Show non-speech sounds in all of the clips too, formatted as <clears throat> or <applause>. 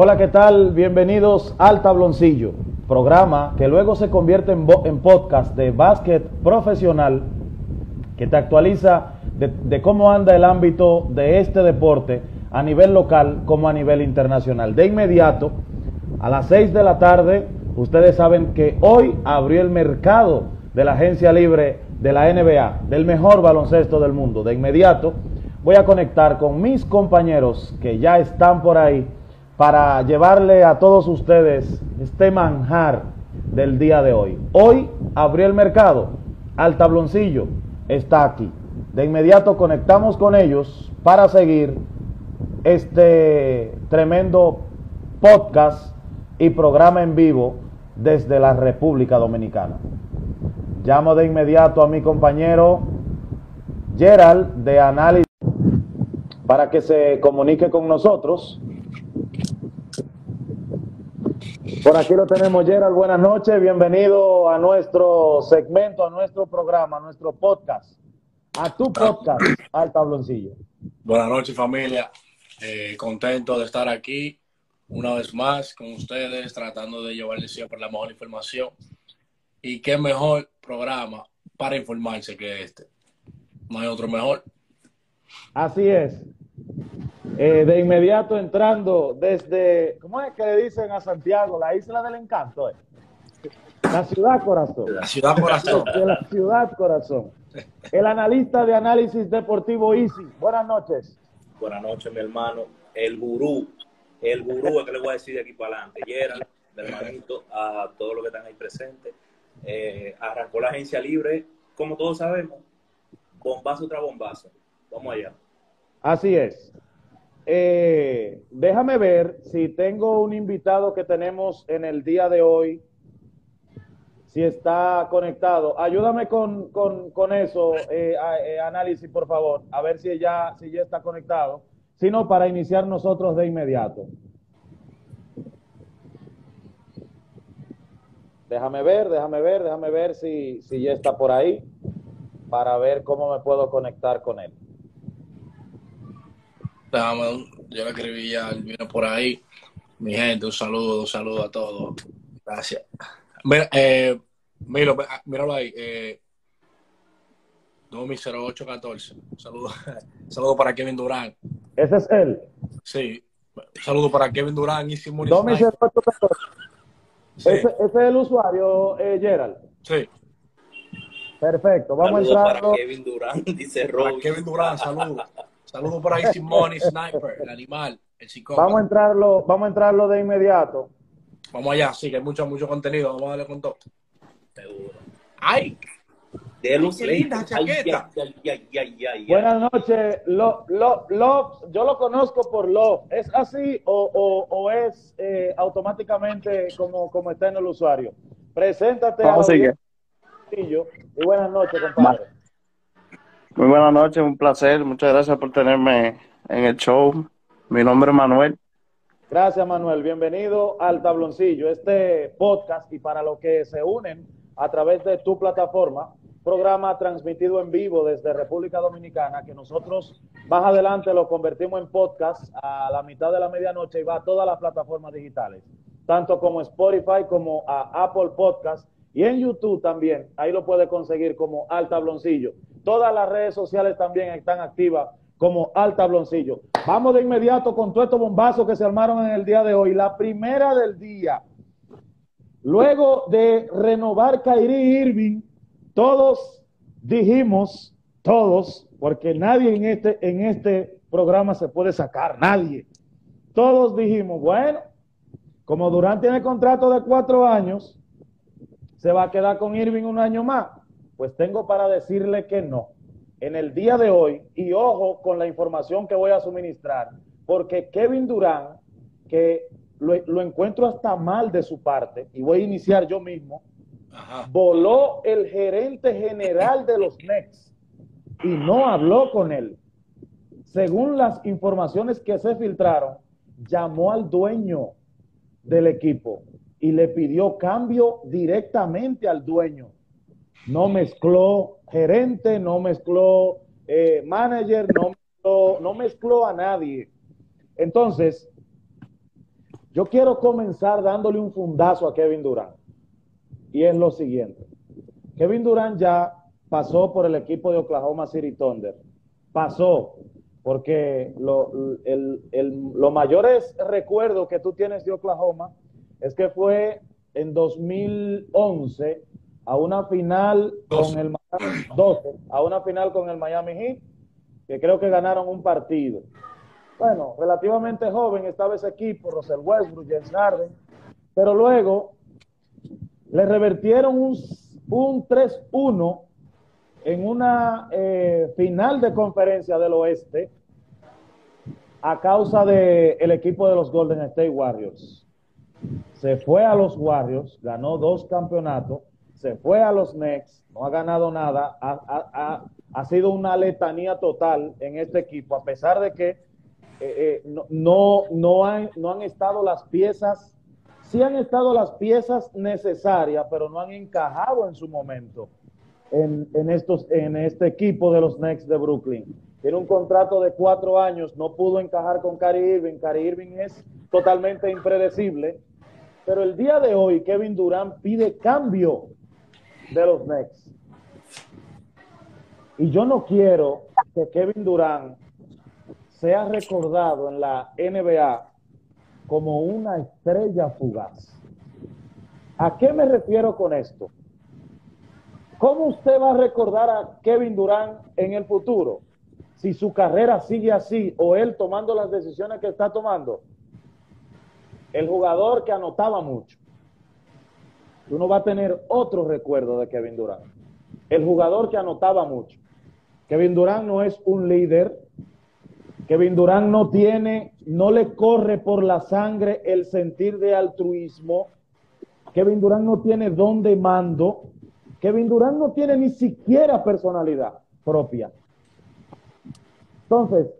Hola, ¿qué tal? Bienvenidos al Tabloncillo, programa que luego se convierte en, en podcast de básquet profesional que te actualiza de, de, cómo anda el ámbito de este deporte a nivel local como a nivel internacional. De inmediato, a las 6 de la tarde, ustedes saben que hoy abrió el mercado de la agencia libre de la NBA, del mejor baloncesto del mundo. De inmediato, voy a conectar con mis compañeros que ya están por ahí para llevarle a todos ustedes este manjar del día de hoy. Hoy abrió el mercado, al tabloncillo está aquí. De inmediato conectamos con ellos para seguir este tremendo podcast y programa en vivo desde la República Dominicana. Llamo de inmediato a mi compañero Gerald de Análisis para que se comunique con nosotros. Por aquí lo tenemos, Gerald. Buenas noches. Bienvenido a nuestro segmento, a nuestro programa, a nuestro podcast, a tu podcast, al tabloncillo. Buenas noches, familia. Eh, contento de estar aquí una vez más con ustedes, tratando de llevarles siempre la mejor información. Y qué mejor programa para informarse que este. No hay otro mejor. Así es. Eh, de inmediato entrando desde, ¿cómo es que le dicen a Santiago? La isla del encanto. Eh? La ciudad corazón. La ciudad corazón. De la ciudad corazón. El analista de análisis deportivo Easy. Buenas noches. Buenas noches, mi hermano. El gurú. El gurú es que le voy a decir de aquí para adelante. Gerald, mi hermanito, a todos los que están ahí presentes. Eh, arrancó la agencia libre, como todos sabemos. Bombazo tras bombazo. Vamos allá. Así es. Eh, déjame ver si tengo un invitado que tenemos en el día de hoy, si está conectado. Ayúdame con, con, con eso, eh, eh, análisis, por favor, a ver si ya, si ya está conectado. Si no, para iniciar nosotros de inmediato. Déjame ver, déjame ver, déjame ver si, si ya está por ahí, para ver cómo me puedo conectar con él. Yo le escribí ya, vino por ahí. Mi gente, un saludo, un saludo a todos. Gracias. Mira, eh, míralo, míralo ahí. Eh, 200814. Un saludo, <laughs> saludo para Kevin Durán. ¿Ese es él? Sí. Saludo para Kevin Durán y Simón 200814. Sí. ¿Ese, ¿Ese, es el usuario, eh, Gerald? Sí. Perfecto. Vamos Saludos a entrar. para Kevin Durán, <laughs> dice Para Rob. Kevin Durán, saludo. <laughs> Saludo por ahí Simón y Sniper, el animal, el psicólogo. Vamos a entrarlo, vamos a entrarlo de inmediato. Vamos allá, sí, que hay mucho, mucho contenido. Vamos a darle con todo. Seguro. ¡Ay! De qué linda chaqueta. Ay, ay, ay, ay, ay. Buenas noches. Lo, lo, Love, yo lo conozco por Love. ¿Es así o, o, o es eh, automáticamente como, como está en el usuario? Preséntate Vamos a seguir. Y buenas noches, compadre. Muy buenas noches, un placer. Muchas gracias por tenerme en el show. Mi nombre es Manuel. Gracias, Manuel. Bienvenido al Tabloncillo, este podcast y para los que se unen a través de tu plataforma, programa transmitido en vivo desde República Dominicana, que nosotros más adelante lo convertimos en podcast a la mitad de la medianoche y va a todas las plataformas digitales, tanto como Spotify como a Apple Podcast y en YouTube también. Ahí lo puede conseguir como Al Tabloncillo. Todas las redes sociales también están activas como Al Tabloncillo. Vamos de inmediato con todos estos bombazos que se armaron en el día de hoy. La primera del día. Luego de renovar Kyrie Irving, todos dijimos, todos, porque nadie en este, en este programa se puede sacar, nadie. Todos dijimos, bueno, como Durant tiene contrato de cuatro años, se va a quedar con Irving un año más. Pues tengo para decirle que no. En el día de hoy, y ojo con la información que voy a suministrar, porque Kevin Durant, que lo, lo encuentro hasta mal de su parte, y voy a iniciar yo mismo, Ajá. voló el gerente general de los Knicks y no habló con él. Según las informaciones que se filtraron, llamó al dueño del equipo y le pidió cambio directamente al dueño. No mezcló gerente, no mezcló eh, manager, no mezcló, no mezcló a nadie. Entonces, Yo quiero comenzar dándole un fundazo a Kevin Durant. Y es lo siguiente. Kevin Durant ya pasó por el equipo de Oklahoma City Thunder. Pasó, porque lo, el, el, los que tú tienes de Oklahoma es que fue en 2011 a una final 12. con el 12, a una final con el Miami Heat, que creo que ganaron un partido. Bueno, relativamente joven estaba ese equipo, Russell Westbrook, James Harden, pero luego le revertieron un, un 3-1 en una eh, final de conferencia del oeste a causa del el equipo de los Golden State Warriors. Se fue a los Warriors, ganó dos campeonatos, se fue a los Knicks, no ha ganado nada, ha, ha, ha sido una letanía total en este equipo, a pesar de que eh, eh, no, no, no, han, no han estado las piezas, sí han estado las piezas necesarias, pero no han encajado en su momento en, en, estos, en este equipo de los Knicks de Brooklyn. Tiene un contrato de cuatro años, no pudo encajar con Cary Irving. Cary Irving es totalmente impredecible. Pero el día de hoy, Kevin Durant pide cambio de los Knicks. Y yo no quiero que Kevin Durant sea recordado en la NBA como una estrella fugaz. ¿A qué me refiero con esto? ¿Cómo usted va a recordar a Kevin Durant en el futuro? Si su carrera sigue así o él tomando las decisiones que está tomando. El jugador que anotaba mucho. Tú no vas a tener otro recuerdo de Kevin Durant. El jugador que anotaba mucho. Kevin Durant no es un líder, Kevin Durant no tiene, no le corre por la sangre el sentir de altruismo. Kevin Durant no tiene don de mando. Kevin Durant no tiene ni siquiera personalidad propia. Entonces,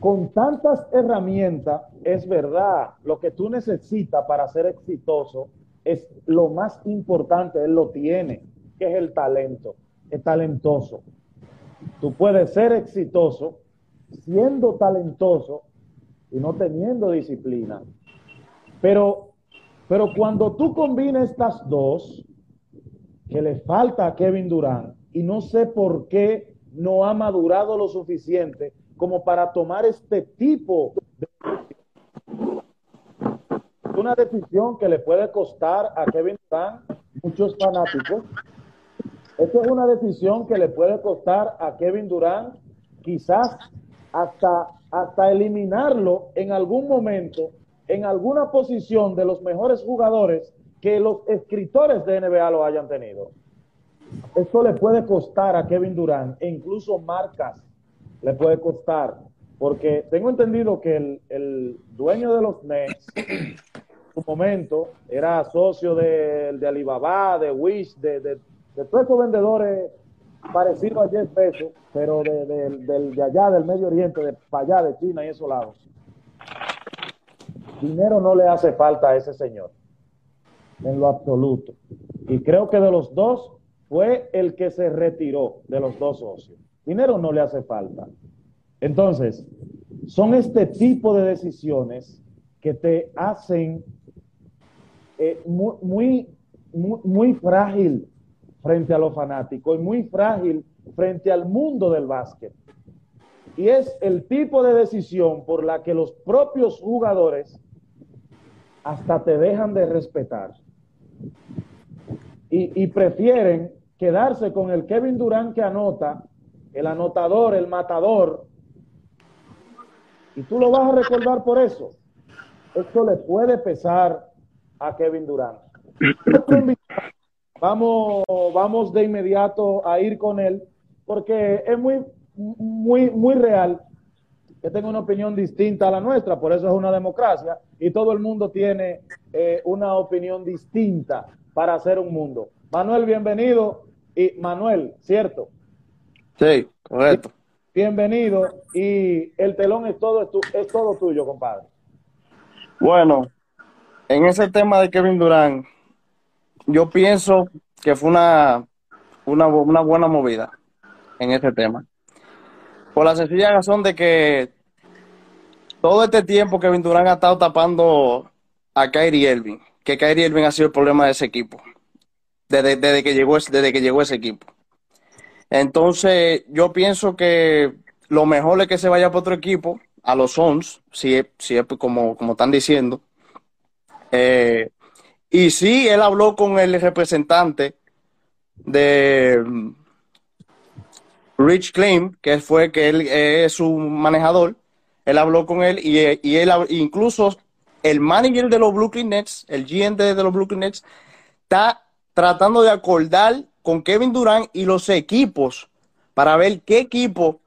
con tantas herramientas, es verdad, lo que tú necesitas para ser exitoso es lo más importante, él lo tiene, que es el talento, es talentoso. Tú puedes ser exitoso siendo talentoso y no teniendo disciplina. Pero, pero cuando tú combinas estas dos, que le falta a Kevin Durant, y no sé por qué no ha madurado lo suficiente como para tomar este tipo de una decisión que le puede costar a Kevin Durant muchos fanáticos. Esta es una decisión que le puede costar a Kevin Durant quizás hasta, hasta eliminarlo en algún momento, en alguna posición de los mejores jugadores que los escritores de NBA lo hayan tenido. Esto le puede costar a Kevin Durant e incluso marcas le puede costar, porque tengo entendido que el, el dueño de los Nets, su momento, era socio de, de Alibaba, de Wish, de, de, de todos esos vendedores parecido a Jeff Bezos, pero de, de, allá del Medio Oriente, de para allá de China y esos lados. Dinero no le hace falta a ese señor, en lo absoluto. Y creo que de los dos fue el que se retiró de los dos socios. Dinero no le hace falta. Entonces, son este tipo de decisiones que te hacen eh, muy, muy, muy, frágil frente a los fanáticos y muy frágil frente al mundo del básquet. Y es el tipo de decisión por la que los propios jugadores hasta te dejan de respetar. Y, y, prefieren quedarse con el Kevin Durant que anota, el anotador, el matador. Y tú lo vas a recordar por eso. Esto le puede pesar a Kevin Durant. <coughs> Vamos, vamos de inmediato a ir con él, porque es muy, muy, muy real que tenga una opinión distinta a la nuestra, por eso es una democracia y todo el mundo tiene eh, una opinión distinta para hacer un mundo. Manuel, bienvenido. Y Manuel, ¿cierto? Sí, correcto. Bienvenido y el telón es todo, es todo tuyo, compadre. Bueno, en ese tema de Kevin Durant, yo pienso que fue una, una, una buena movida en este tema. Por la sencilla razón de que todo este tiempo Kevin Durant ha estado tapando a Kyrie Irving, que Kyrie Irving ha sido el problema de ese equipo, desde, desde, que, llegó, desde que llegó ese equipo. Entonces, yo pienso que lo mejor es que se vaya para otro equipo, a los Suns, si si es como, como están diciendo. Eh, y sí, él habló con el representante de mm, Rich Claim, que fue que él es su manejador. Él habló con él y, y él incluso el manager de los Brooklyn Nets, el GM de los Brooklyn Nets, está tratando de acordar con Kevin Durant y los equipos para ver qué equipo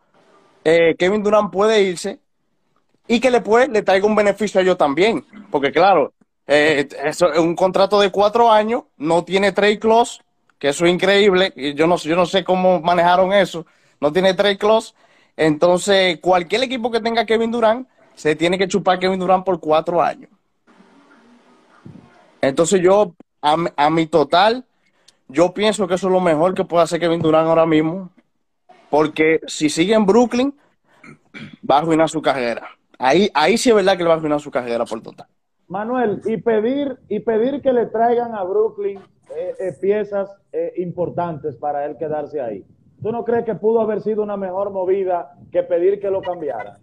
eh, Kevin Durant puede irse y que le, puede, le traiga un beneficio a ellos también. Porque claro, eh, es un contrato de cuatro años, no tiene trade clause, que eso es increíble. Y yo no, yo no sé cómo manejaron eso. No tiene trade clause. Entonces, cualquier equipo que tenga Kevin Durant se tiene que chupar Kevin Durant por cuatro años. Entonces yo, a, a mi total, yo pienso que eso es lo mejor que puede hacer Kevin Durant ahora mismo. Porque si sigue en Brooklyn, va a arruinar su carrera. Ahí, ahí sí es verdad que le va a arruinar su carrera por total. Manuel, y pedir, y pedir que le traigan a Brooklyn eh, eh, piezas eh, importantes para él quedarse ahí. ¿Tú no crees que pudo haber sido una mejor movida que pedir que lo cambiara?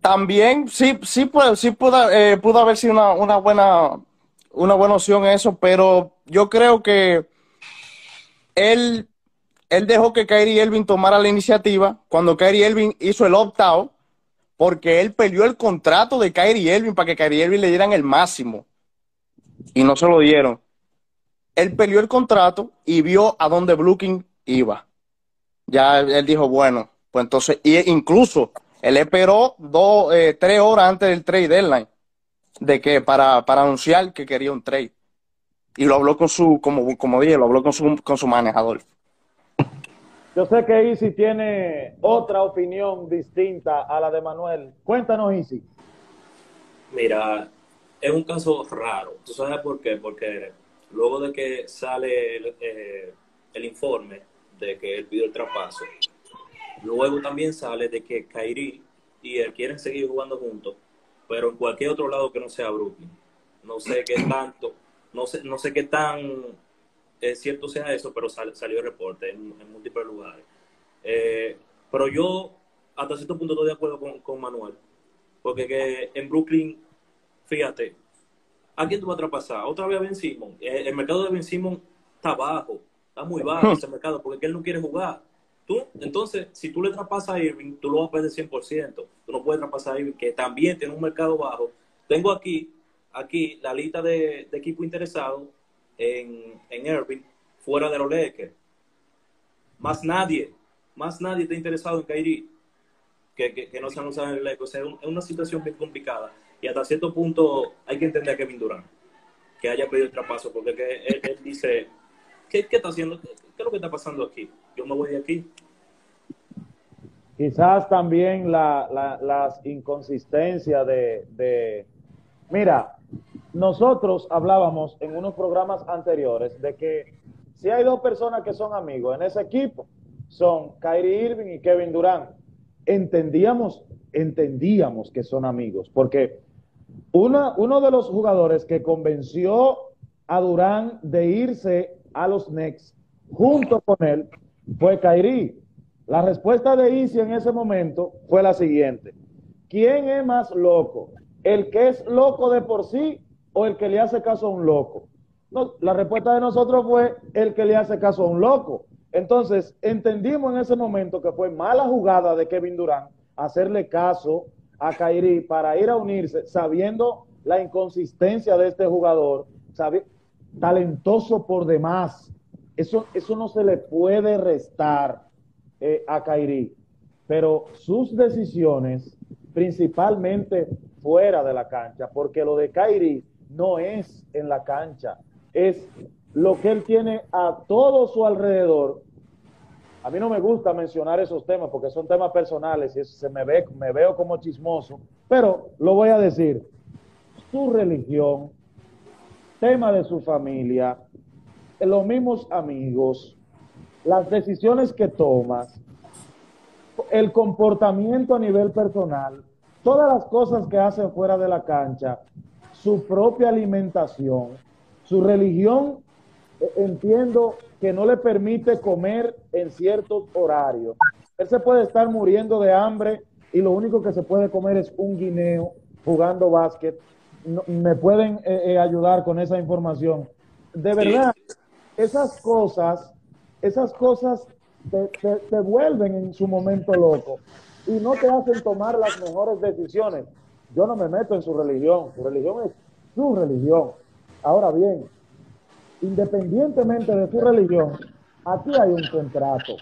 También sí, sí, sí pudo, pudo haber sido una, una, buena, una buena opción eso, pero yo creo que él, él dejó que Kyrie Elvin tomara la iniciativa cuando Kyrie Elvin hizo el opt-out, porque él perdió el contrato de Kyrie Elvin para que Kyrie Elvin le dieran el máximo. Y no se lo dieron. Él perdió el contrato y vio a dónde Brooklyn iba. Ya él dijo, bueno, pues entonces, y incluso él esperó dos, eh, tres horas antes del trade deadline de que para, para anunciar que quería un trade y lo habló con su, como, como dije, lo habló con su, con su manejador. Yo sé que Easy tiene otra opinión distinta a la de Manuel. Cuéntanos, Easy. Mira, es un caso raro. ¿Tú sabes por qué? Porque luego de que sale el, eh, el informe de que él pidió el traspaso, luego también sale de que Kairi y él quieren seguir jugando juntos, pero en cualquier otro lado que no sea Brooklyn. No sé qué tanto no sé, no sé qué tan es cierto sea eso, pero salió el reporte en, múltiples lugares. Eh, pero yo hasta cierto punto estoy de acuerdo con, Manuel, porque que en Brooklyn, fíjate, ¿a quién tú vas a traspasar? Otra vez a Ben Simon. Eh, el, mercado de Ben Simon está bajo, está muy bajo <laughs> ese mercado, porque él no quiere jugar. Tú, entonces, si tú le traspasas a Irving, tú lo vas a perder 100%. Tú no puedes traspasar a Irving, que también tiene un mercado bajo. Tengo aquí aquí la lista de, de equipos interesados en, en Irving fuera de los Lakers. Más nadie, más nadie está interesado en Kyrie que, que, no se han en el Lakers. es, una situación bien complicada y hasta cierto punto hay que entender a Kevin Durant que haya pedido el traspaso porque él, dice, ¿qué, ¿qué, está haciendo? ¿Qué, es lo que está pasando aquí? Yo me voy de aquí. Quizás también la, la, las inconsistencias de, de, Mira, nosotros hablábamos en unos programas anteriores de que si hay dos personas que son amigos en ese equipo, son Kyrie Irving y Kevin Durant. Entendíamos, entendíamos que son amigos, porque una, uno de los jugadores que convenció a Durant de irse a los Knicks junto con él fue Kyrie. La respuesta de Isi en ese momento fue la siguiente. ¿Quién es más loco? ¿El que es loco de por sí o el que le hace caso a un loco? No, la respuesta de nosotros fue el que le hace caso a un loco. Entonces, entendimos en ese momento que fue mala jugada de Kevin Durant hacerle caso a Kairi para ir a unirse, sabiendo la inconsistencia de este jugador, sabe, talentoso por demás. Eso, eso no se le puede restar eh, a Kairi, pero sus decisiones, principalmente fuera de la cancha, porque lo de Kairi no es en la cancha, es lo que él tiene a todo su alrededor. A mí no me gusta mencionar esos temas porque son temas personales y se me ve, me veo como chismoso, pero lo voy a decir. Su religión, tema de su familia, los mismos amigos, las decisiones que tomas, el comportamiento a nivel personal, todas las cosas que hace fuera de la cancha, su propia alimentación, su religión, eh, entiendo que no le permite comer en ciertos horarios. Él se puede estar muriendo de hambre y lo único que se puede comer es un guineo jugando básquet. me pueden eh, eh, ayudar con esa información. De verdad, esas cosas, esas cosas te, te, vuelven en su momento loco y no te hacen tomar las mejores decisiones. Yo no me meto en su religión, su religión es su religión. Ahora bien, independientemente de su religión, aquí hay un contrato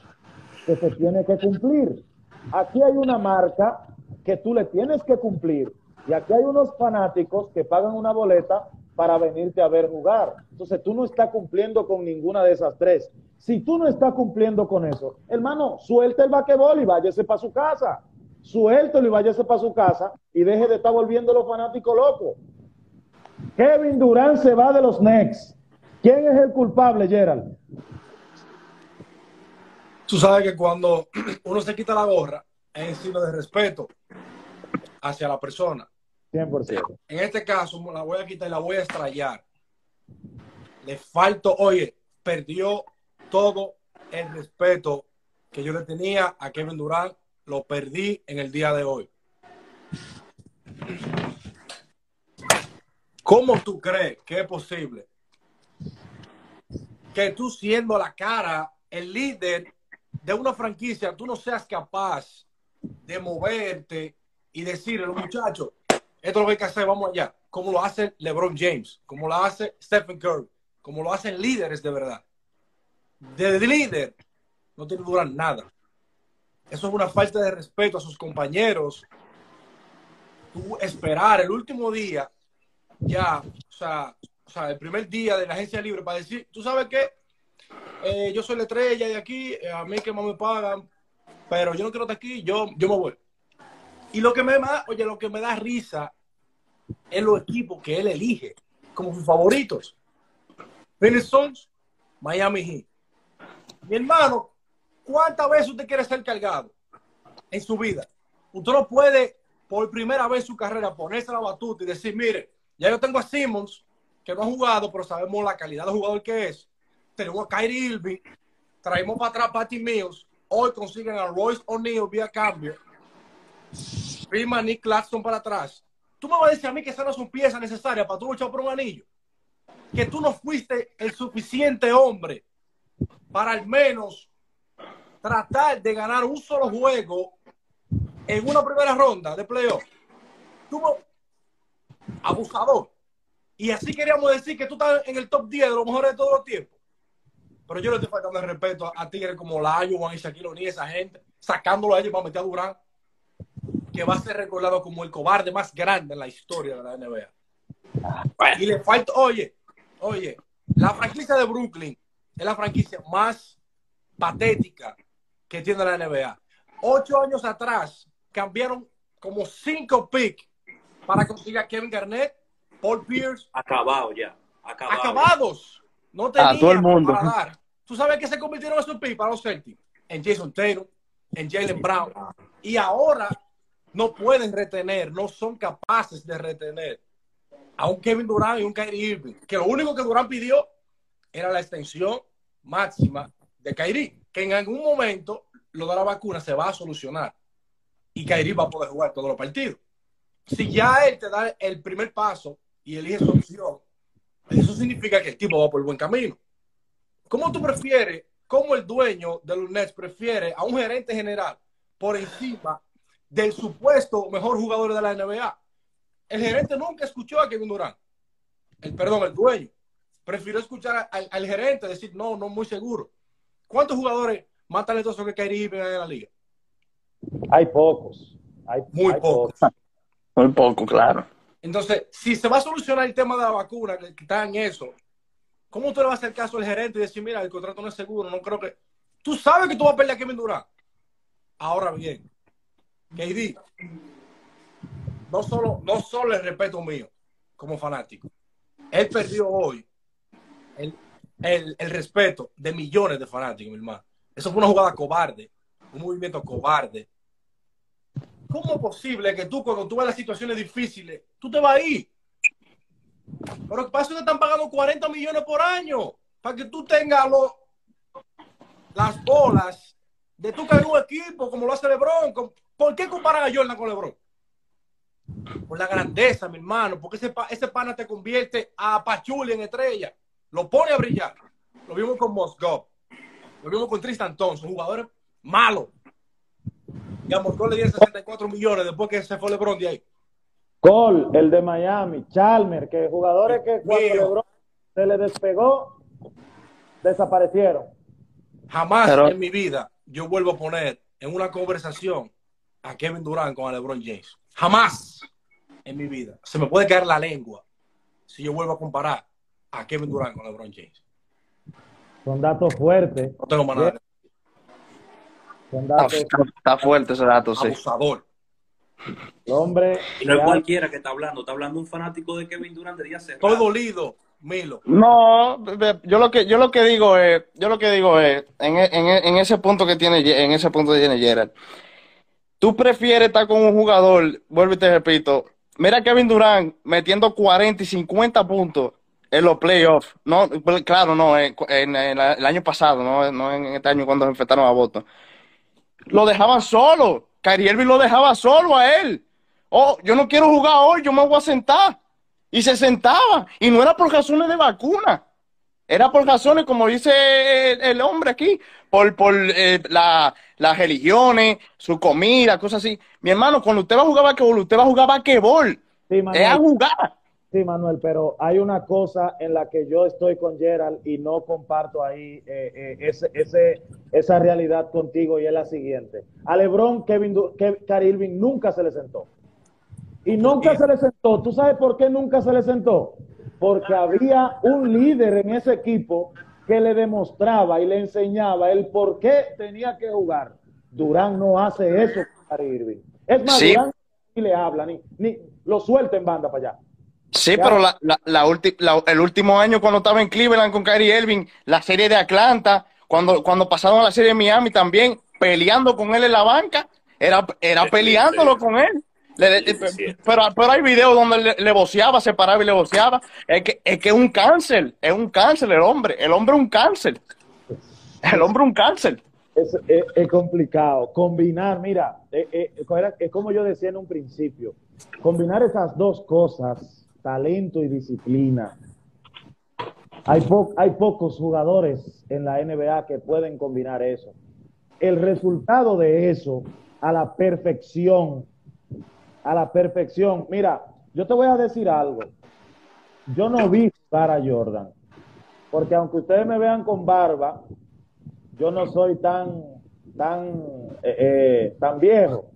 que se tiene que cumplir. Aquí hay una marca que tú le tienes que cumplir. Y aquí hay unos fanáticos que pagan una boleta para venirte a ver jugar. Entonces tú no estás cumpliendo con ninguna de esas tres. Si tú no estás cumpliendo con eso, hermano, suelta el vaquebol y váyase para su casa. Suéltelo y váyase para su casa y deje de estar volviendo los fanáticos locos. Kevin Durant se va de los Knicks. ¿Quién es el culpable, Gerald? Tú sabes que cuando <clears throat> uno se quita la gorra es signo de respeto hacia la persona. 100%. En este caso, la voy a quitar y la voy a estrellar. Le falto, oye, perdió todo el respeto que yo le tenía a Kevin Durant. Lo perdí en el día de hoy. ¿Cómo tú crees que es posible que tú siendo la cara, el líder de una franquicia, tú no seas capaz de moverte y decirle a los muchachos, esto es lo que hay que hacer, vamos allá, como lo hace LeBron James, como lo hace Stephen Curry, como lo hacen líderes de verdad. De líder no tiene que durar nada. Eso es una falta de respeto a sus compañeros. Tú esperar el último día, ya, o sea, o sea, el primer día de la agencia libre para decir, tú sabes qué, eh, yo soy la estrella de aquí, eh, a mí que más me pagan, pero yo no quiero estar aquí, yo, yo me voy. Y lo que me da, oye, lo que me da risa es los equipos que él elige como sus favoritos. Phoenix Suns, Miami Heat. Mi hermano, ¿cuántas veces usted quiere ser cargado en su vida? Usted no puede, por primera vez en su carrera, ponerse la batuta y decir, mire, ya yo tengo a Simmons, que no ha jugado, pero sabemos la calidad de jugador que es. Tenemos a Kyrie Irving, traemos para atrás a Patty Mills, hoy consiguen a Royce O'Neal vía cambio, firma Nick Claxton para atrás. Tú me vas a decir a mí que esa no es una pieza necesaria para tú luchar por un anillo. Que tú no fuiste el suficiente hombre para al menos tratar de ganar un solo juego en una primera ronda de playoff. Tú, abusador. Y así queríamos decir que tú estás en el top 10 de los mejores de todos los tiempos. Pero yo le estoy faltando el respeto a, Tigres como Layo, Juan y Shaquille O'Neal, esa gente, sacándolo a ellos para meter a Durán, que va a ser recordado como el cobarde más grande en la historia de la NBA. Y le falta, oye, oye, la franquicia de Brooklyn es la franquicia más patética que tiene la NBA. Ocho años atrás cambiaron como cinco picks para conseguir a Kevin Garnett Paul Pierce. Acabado ya. Acabados. No tenían todo el mundo. para dar. ¿Tú sabes que se convirtieron esos picks para los Celtics? En Jason Taylor, en Jalen Brown. Y ahora no pueden retener, no son capaces de retener a un Kevin Durant y un Kyrie Irving. Que lo único que Durant pidió era la extensión máxima de Kyrie. En algún momento lo de la vacuna se va a solucionar. Y Kyrie va a poder jugar todos los partidos. Si ya él te da el primer paso y elige su opción, eso significa que el tipo va por el buen camino. ¿Cómo tú prefieres, cómo el dueño de los Nets prefiere a un gerente general por encima del supuesto mejor jugador de la NBA? El gerente nunca escuchó a Kevin Durant. El, perdón, el dueño. Prefirió escuchar al, gerente decir, no, no muy seguro. ¿Cuántos jugadores más talentosos que Kyrie Irving en la liga? Hay pocos. Hay, muy pocos. <laughs> Muy poco, claro. Entonces, si se va a solucionar el tema de la vacuna, que está en eso, ¿cómo tú le vas a hacer caso al gerente y decir, mira, el contrato no es seguro? No creo que. Tú sabes que tú vas a perder a Kevin Durant. Ahora bien, KD, no solo, no solo el respeto mío como fanático, él perdió hoy el, el respeto de millones de fanáticos, mi hermano. Eso fue una jugada cobarde, un movimiento cobarde ¿cómo es posible que tú, cuando tú ves las situaciones difíciles, tú te vas ahí? Pero para eso te están pagando 40 millones por año, para que tú tengas las bolas de tu caer un equipo como lo hace LeBron. ¿Por qué comparan a Jordan con LeBron? Por la grandeza, mi hermano, porque ese, ese pana te convierte a Pachuli en estrella, lo pone a brillar. Lo vimos con Moscov, lo vimos con Tristan Thompson, jugadores malos. Y a Moscov le dieron 64 millones después que se fue LeBron de ahí. Cole, el de Miami, Chalmer, que jugadores que cuando LeBron se le despegó, desaparecieron. Jamás Pero... en mi vida yo vuelvo a poner en una conversación a Kevin Durant con a LeBron James. Jamás en mi vida. Se me puede caer la lengua si yo vuelvo a comparar a Kevin Durant con LeBron James. Son datos fuertes. No tengo más nada. Son datos... Está, está, fuerte ese dato, sí. Abusador. hombre. Y no es cualquiera que está hablando, está hablando un fanático de Kevin Durant de día Estoy dolido, Milo. No, yo lo que yo lo que digo es, yo lo que digo es, en, en, en ese punto que tiene, en ese punto que tiene Gerard, tú prefieres estar con un jugador, vuelvo y te repito, mira Kevin Durant metiendo 40 y 50 puntos en los playoffs, no, claro, no, en, en, en el año pasado, no, no en este año cuando se enfrentaron a Boston. Lo dejaban solo, Kyrie Irving lo dejaba solo a él. Oh, yo no quiero jugar hoy, yo me voy a sentar. Y se sentaba, y no era por razones de vacuna, era por razones, como dice el hombre aquí, por, por eh, la, las religiones, su comida, cosas así. Mi hermano, cuando usted va a jugar basquetbol, usted va a jugar basquetbol. Sí, es a jugar. Sí, Manuel, pero hay una cosa en la que yo estoy con Gerald y no comparto ahí eh, eh, ese, ese, esa realidad contigo y es la siguiente. A LeBron, Kevin, Kevin Irving nunca se le sentó. Y nunca se le sentó. ¿Tú sabes por qué nunca se le sentó? Porque había un líder en ese equipo que le demostraba y le enseñaba el por qué tenía que jugar. Durán no hace eso con Irving. Es más, sí. Durán ni le habla, ni, ni lo suelta en banda para allá. Sí, pero la, la, la, el último año cuando estaba en Cleveland con Kyrie Irving, la serie de Atlanta, cuando, cuando pasaron a la serie de Miami también, peleando con él en la banca, era, era peleándolo con él. Le, pero, pero hay videos donde le, le boceaba, se paraba y le boceaba. Es que es que un cáncer, es un cáncer el hombre. El hombre es un cáncer. El hombre un cáncer. Es, es, es complicado. Combinar, mira, es, es como yo decía en un principio, combinar esas dos cosas, talento y disciplina. Hay, po hay pocos jugadores en la NBA que pueden combinar eso. El resultado de eso a la perfección a la perfección. Mira, yo te voy a decir algo. Yo no vi jugar a Jordan, porque aunque ustedes me vean con barba, yo no soy tan, tan, eh, eh, tan viejo.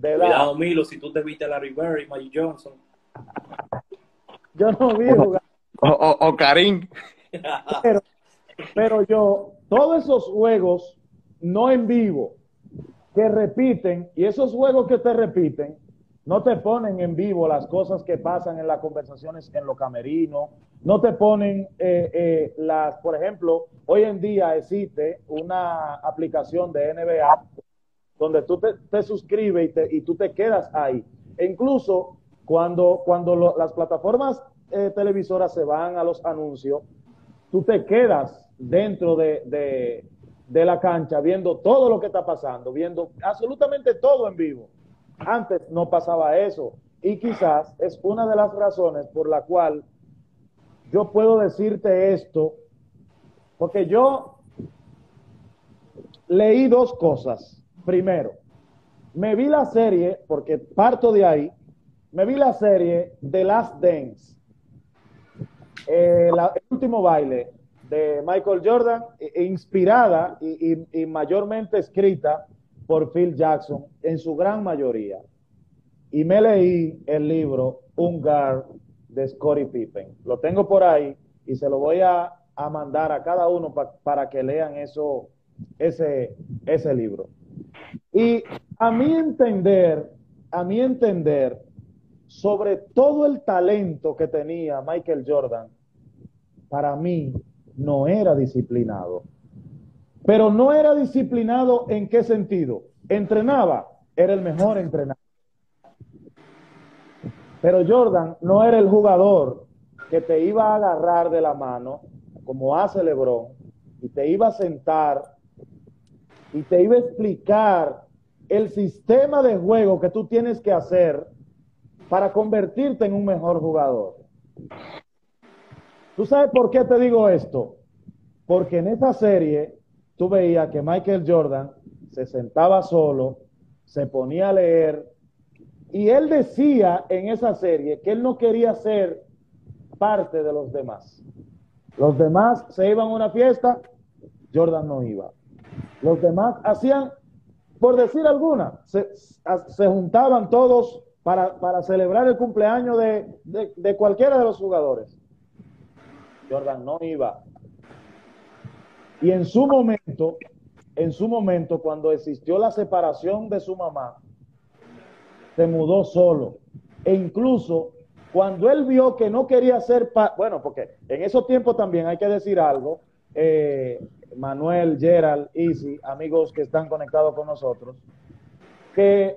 De edad. Cuidado, Milo, si tú te viste a Larry Bird y Magic Johnson. Yo no vi jugar. O, o, o Karim. Pero, pero yo, todos esos juegos, no en vivo, que repiten, y esos juegos que te repiten, no te ponen en vivo las cosas que pasan en las conversaciones en lo camerino, no te ponen eh, eh, las, por ejemplo, hoy en día existe una aplicación de NBA donde tú te, te suscribes y, te, y, tú te quedas ahí. E incluso cuando, cuando lo, las plataformas eh, televisoras se van a los anuncios, tú te quedas dentro de, de, de la cancha viendo todo lo que está pasando, viendo absolutamente todo en vivo. Antes no pasaba eso. Y quizás es una de las razones por la cual yo puedo decirte esto, porque yo leí dos cosas. Primero, me vi la serie, porque parto de ahí, me vi la serie The Last Dance, eh, el último baile de Michael Jordan, e, inspirada y, y, y mayormente escrita por Phil Jackson en su gran mayoría. Y me leí el libro Un Guard de Scottie Pippen. Lo tengo por ahí y se lo voy a, a mandar a cada uno pa, para que lean eso, ese, ese libro. Y a mi entender, a mi entender, sobre todo el talento que tenía Michael Jordan, para mí no era disciplinado. Pero no era disciplinado en qué sentido? Entrenaba, era el mejor entrenador. Pero Jordan no era el jugador que te iba a agarrar de la mano, como hace LeBron, y te iba a sentar y te iba a explicar el sistema de juego que tú tienes que hacer para convertirte en un mejor jugador. ¿Tú sabes por qué te digo esto? Porque en esa serie tú veías que Michael Jordan se sentaba solo, se ponía a leer, y él decía en esa serie que él no quería ser parte de los demás. Los demás se iban a una fiesta, Jordan no iba. Los demás hacían, por decir alguna, se, juntaban todos para, celebrar el cumpleaños de, de cualquiera de los jugadores. Jordan no iba. Y en su momento, en su momento, cuando existió la separación de su mamá, se mudó solo. E incluso cuando él vio que no quería ser, bueno, porque en esos tiempos también hay que decir algo, eh, Manuel, Gerald, Easy, amigos que están conectados con nosotros, que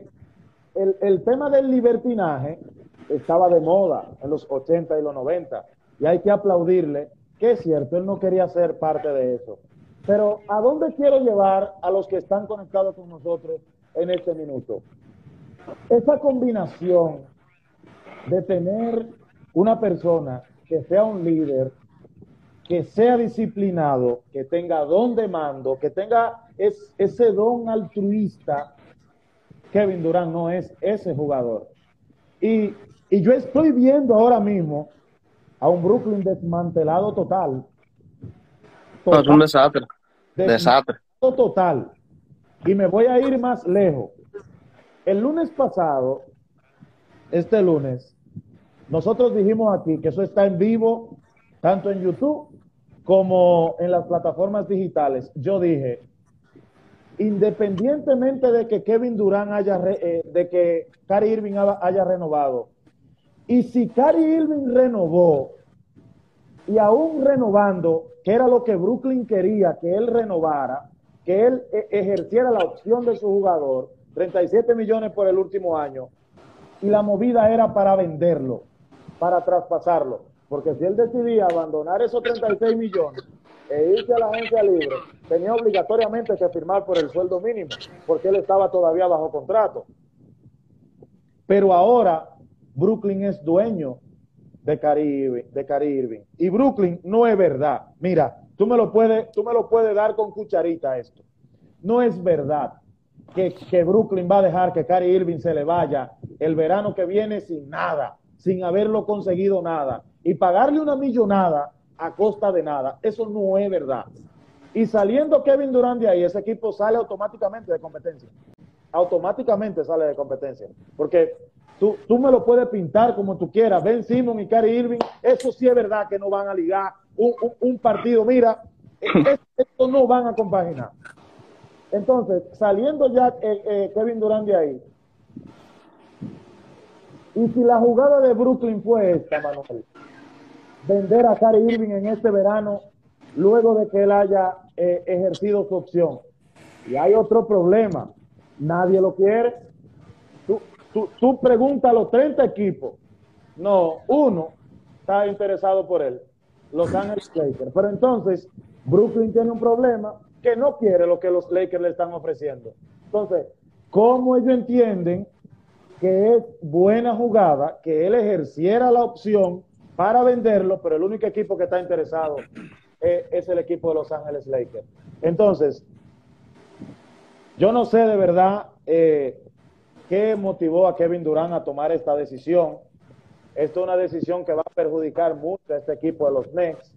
el, tema del libertinaje estaba de moda en los 80 y los 90, y hay que aplaudirle, que es cierto, él no quería ser parte de eso. Pero ¿a dónde quiero llevar a los que están conectados con nosotros en este minuto? Esa combinación de tener una persona que sea un líder, que sea disciplinado, que tenga don de mando, que tenga ese don altruista, Kevin Durant no es ese jugador. Y, yo estoy viendo ahora mismo a un Brooklyn desmantelado total. total un desastre. Desastre. Total. Y me voy a ir más lejos. El lunes pasado, este lunes, nosotros dijimos aquí que eso está en vivo, tanto en YouTube como en las plataformas digitales. Yo dije, independientemente de que Kevin Durant haya, eh, de que Cary Irving haya renovado, y si Cary Irving renovó, y aún renovando, que era lo que Brooklyn quería que él renovara, que él eh, ejerciera la opción de su jugador, 37 millones por el último año, y la movida era para venderlo para traspasarlo. Porque si él decidía abandonar esos 36 millones e irse a la agencia libre, tenía obligatoriamente que firmar por el sueldo mínimo, porque él estaba todavía bajo contrato. Pero ahora Brooklyn es dueño de Caribe, de Irving. Y Brooklyn no es verdad. Mira, tú me lo puedes, tú me lo puedes dar con cucharita esto. No es verdad que, que Brooklyn va a dejar que Cary Irving se le vaya el verano que viene sin nada sin haberlo conseguido nada y pagarle una millonada a costa de nada, eso no es verdad. Y saliendo Kevin Durant de ahí, ese equipo sale automáticamente de competencia. Automáticamente sale de competencia. Porque tú, tú me lo puedes pintar como tú quieras. Ben Simon y Cary Irving, eso sí es verdad que no van a ligar un, partido. Mira, esto no van a compaginar. Entonces, saliendo ya eh, eh, Kevin Durant de ahí, y si la jugada de Brooklyn fue esta, Manuel, vender a Cary Irving en este verano luego de que él haya eh, ejercido su opción. Y hay otro problema, nadie lo quiere. Tú, tú, tú preguntas a los 30 equipos, no, uno está interesado por él, Los Ángeles Lakers. Pero entonces, Brooklyn tiene un problema que no quiere lo que los Lakers le están ofreciendo. Entonces, ¿cómo ellos entienden que es buena jugada, que él ejerciera la opción para venderlo, pero el único equipo que está interesado es, el equipo de Los Ángeles Lakers. Entonces, yo no sé de verdad eh, qué motivó a Kevin Durant a tomar esta decisión. Esto es una decisión que va a perjudicar mucho a este equipo de los Knicks.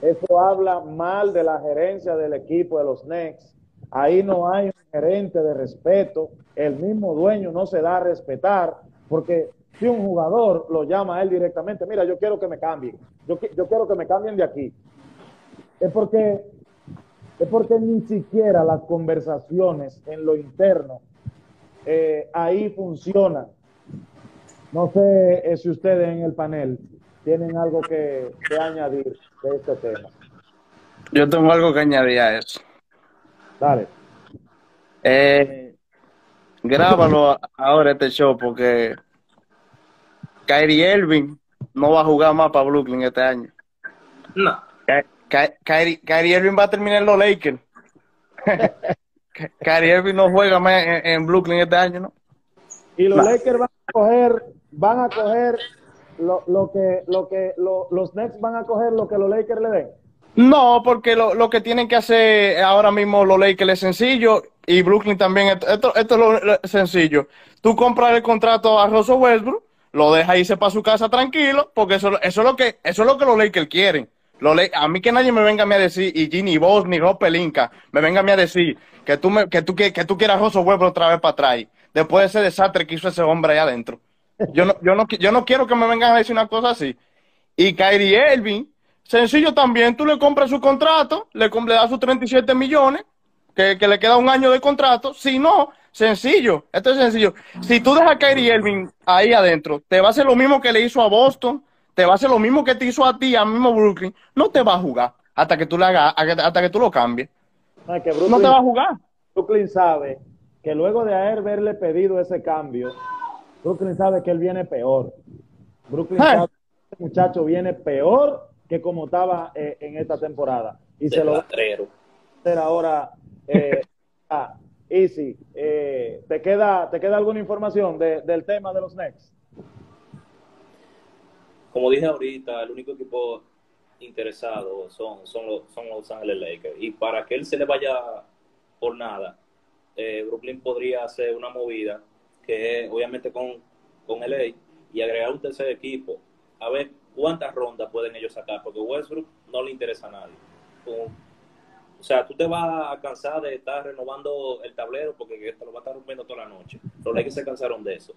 Eso habla mal de la gerencia del equipo de los Knicks. Ahí no hay un gerente de respeto el mismo dueño no se da a respetar, porque si un jugador lo llama a él directamente, mira, yo quiero que me cambien, yo, yo quiero que me cambien de aquí, es porque, es porque ni siquiera las conversaciones en lo interno eh, ahí funcionan. No sé eh, si ustedes en el panel tienen algo que, que añadir de este tema. Yo tengo algo que añadir a eso. Dale. Eh, grábalo ahora este show porque Kyrie Irving no va a jugar más para Brooklyn este año. No. Ky- Kyrie, Kyrie Irving va a terminar en los Lakers. <laughs> Kyrie Irving no juega más en, en Brooklyn este año, ¿no? Y los No. Lakers van a coger, van a coger lo, lo que, lo que, lo- los Nets van a coger lo que los Lakers le den. No, porque lo, lo que tienen que hacer ahora mismo los Lakers es sencillo y Brooklyn también. Esto, esto, es lo, lo sencillo. Tú compras el contrato a Russell Westbrook, lo dejas irse para su casa tranquilo, porque eso, eso es lo que eso es lo que los Lakers quieren. Los La- a mí que nadie me venga a mí a decir, y Ginny Boss ni Rob Pelinka, me venga a mí a decir que tú, me, que tú, que, que tú quieras Russell Westbrook otra vez para atrás, después de ese desastre que hizo ese hombre allá adentro. Yo no, yo no, yo no quiero que me vengan a decir una cosa así. Y Kyrie Irving, sencillo también, tú le compras su contrato, le, le das sus 37 millones, que, que le queda un año de contrato. Si no, sencillo, esto es sencillo. Si tú dejas a Kyrie Irving ahí adentro, te va a hacer lo mismo que le hizo a Boston, te va a hacer lo mismo que te hizo a ti, a mismo Brooklyn. No te va a jugar hasta que tú le hagas, hasta que tú lo cambies. Que No te va a jugar. Brooklyn sabe que luego de haberle pedido ese cambio, Brooklyn sabe que él viene peor. Brooklyn sabe que este muchacho viene peor que como estaba eh, en esta temporada. Y se lo va a hacer ahora. Eh, ah, Easy, eh, ¿te, queda, ¿te queda alguna información de- del tema de los Knicks? Como dije ahorita, el único equipo interesado son, son, los, son los Angeles Lakers. Y para que él se le vaya por nada, eh, Brooklyn podría hacer una movida que obviamente con, con LA y agregar un tercer equipo. A ver cuántas rondas pueden ellos sacar, porque Westbrook no le interesa a nadie. O sea, tú te vas a cansar de estar renovando el tablero porque te lo va a estar rompiendo toda la noche. Los Lakers se cansaron de eso.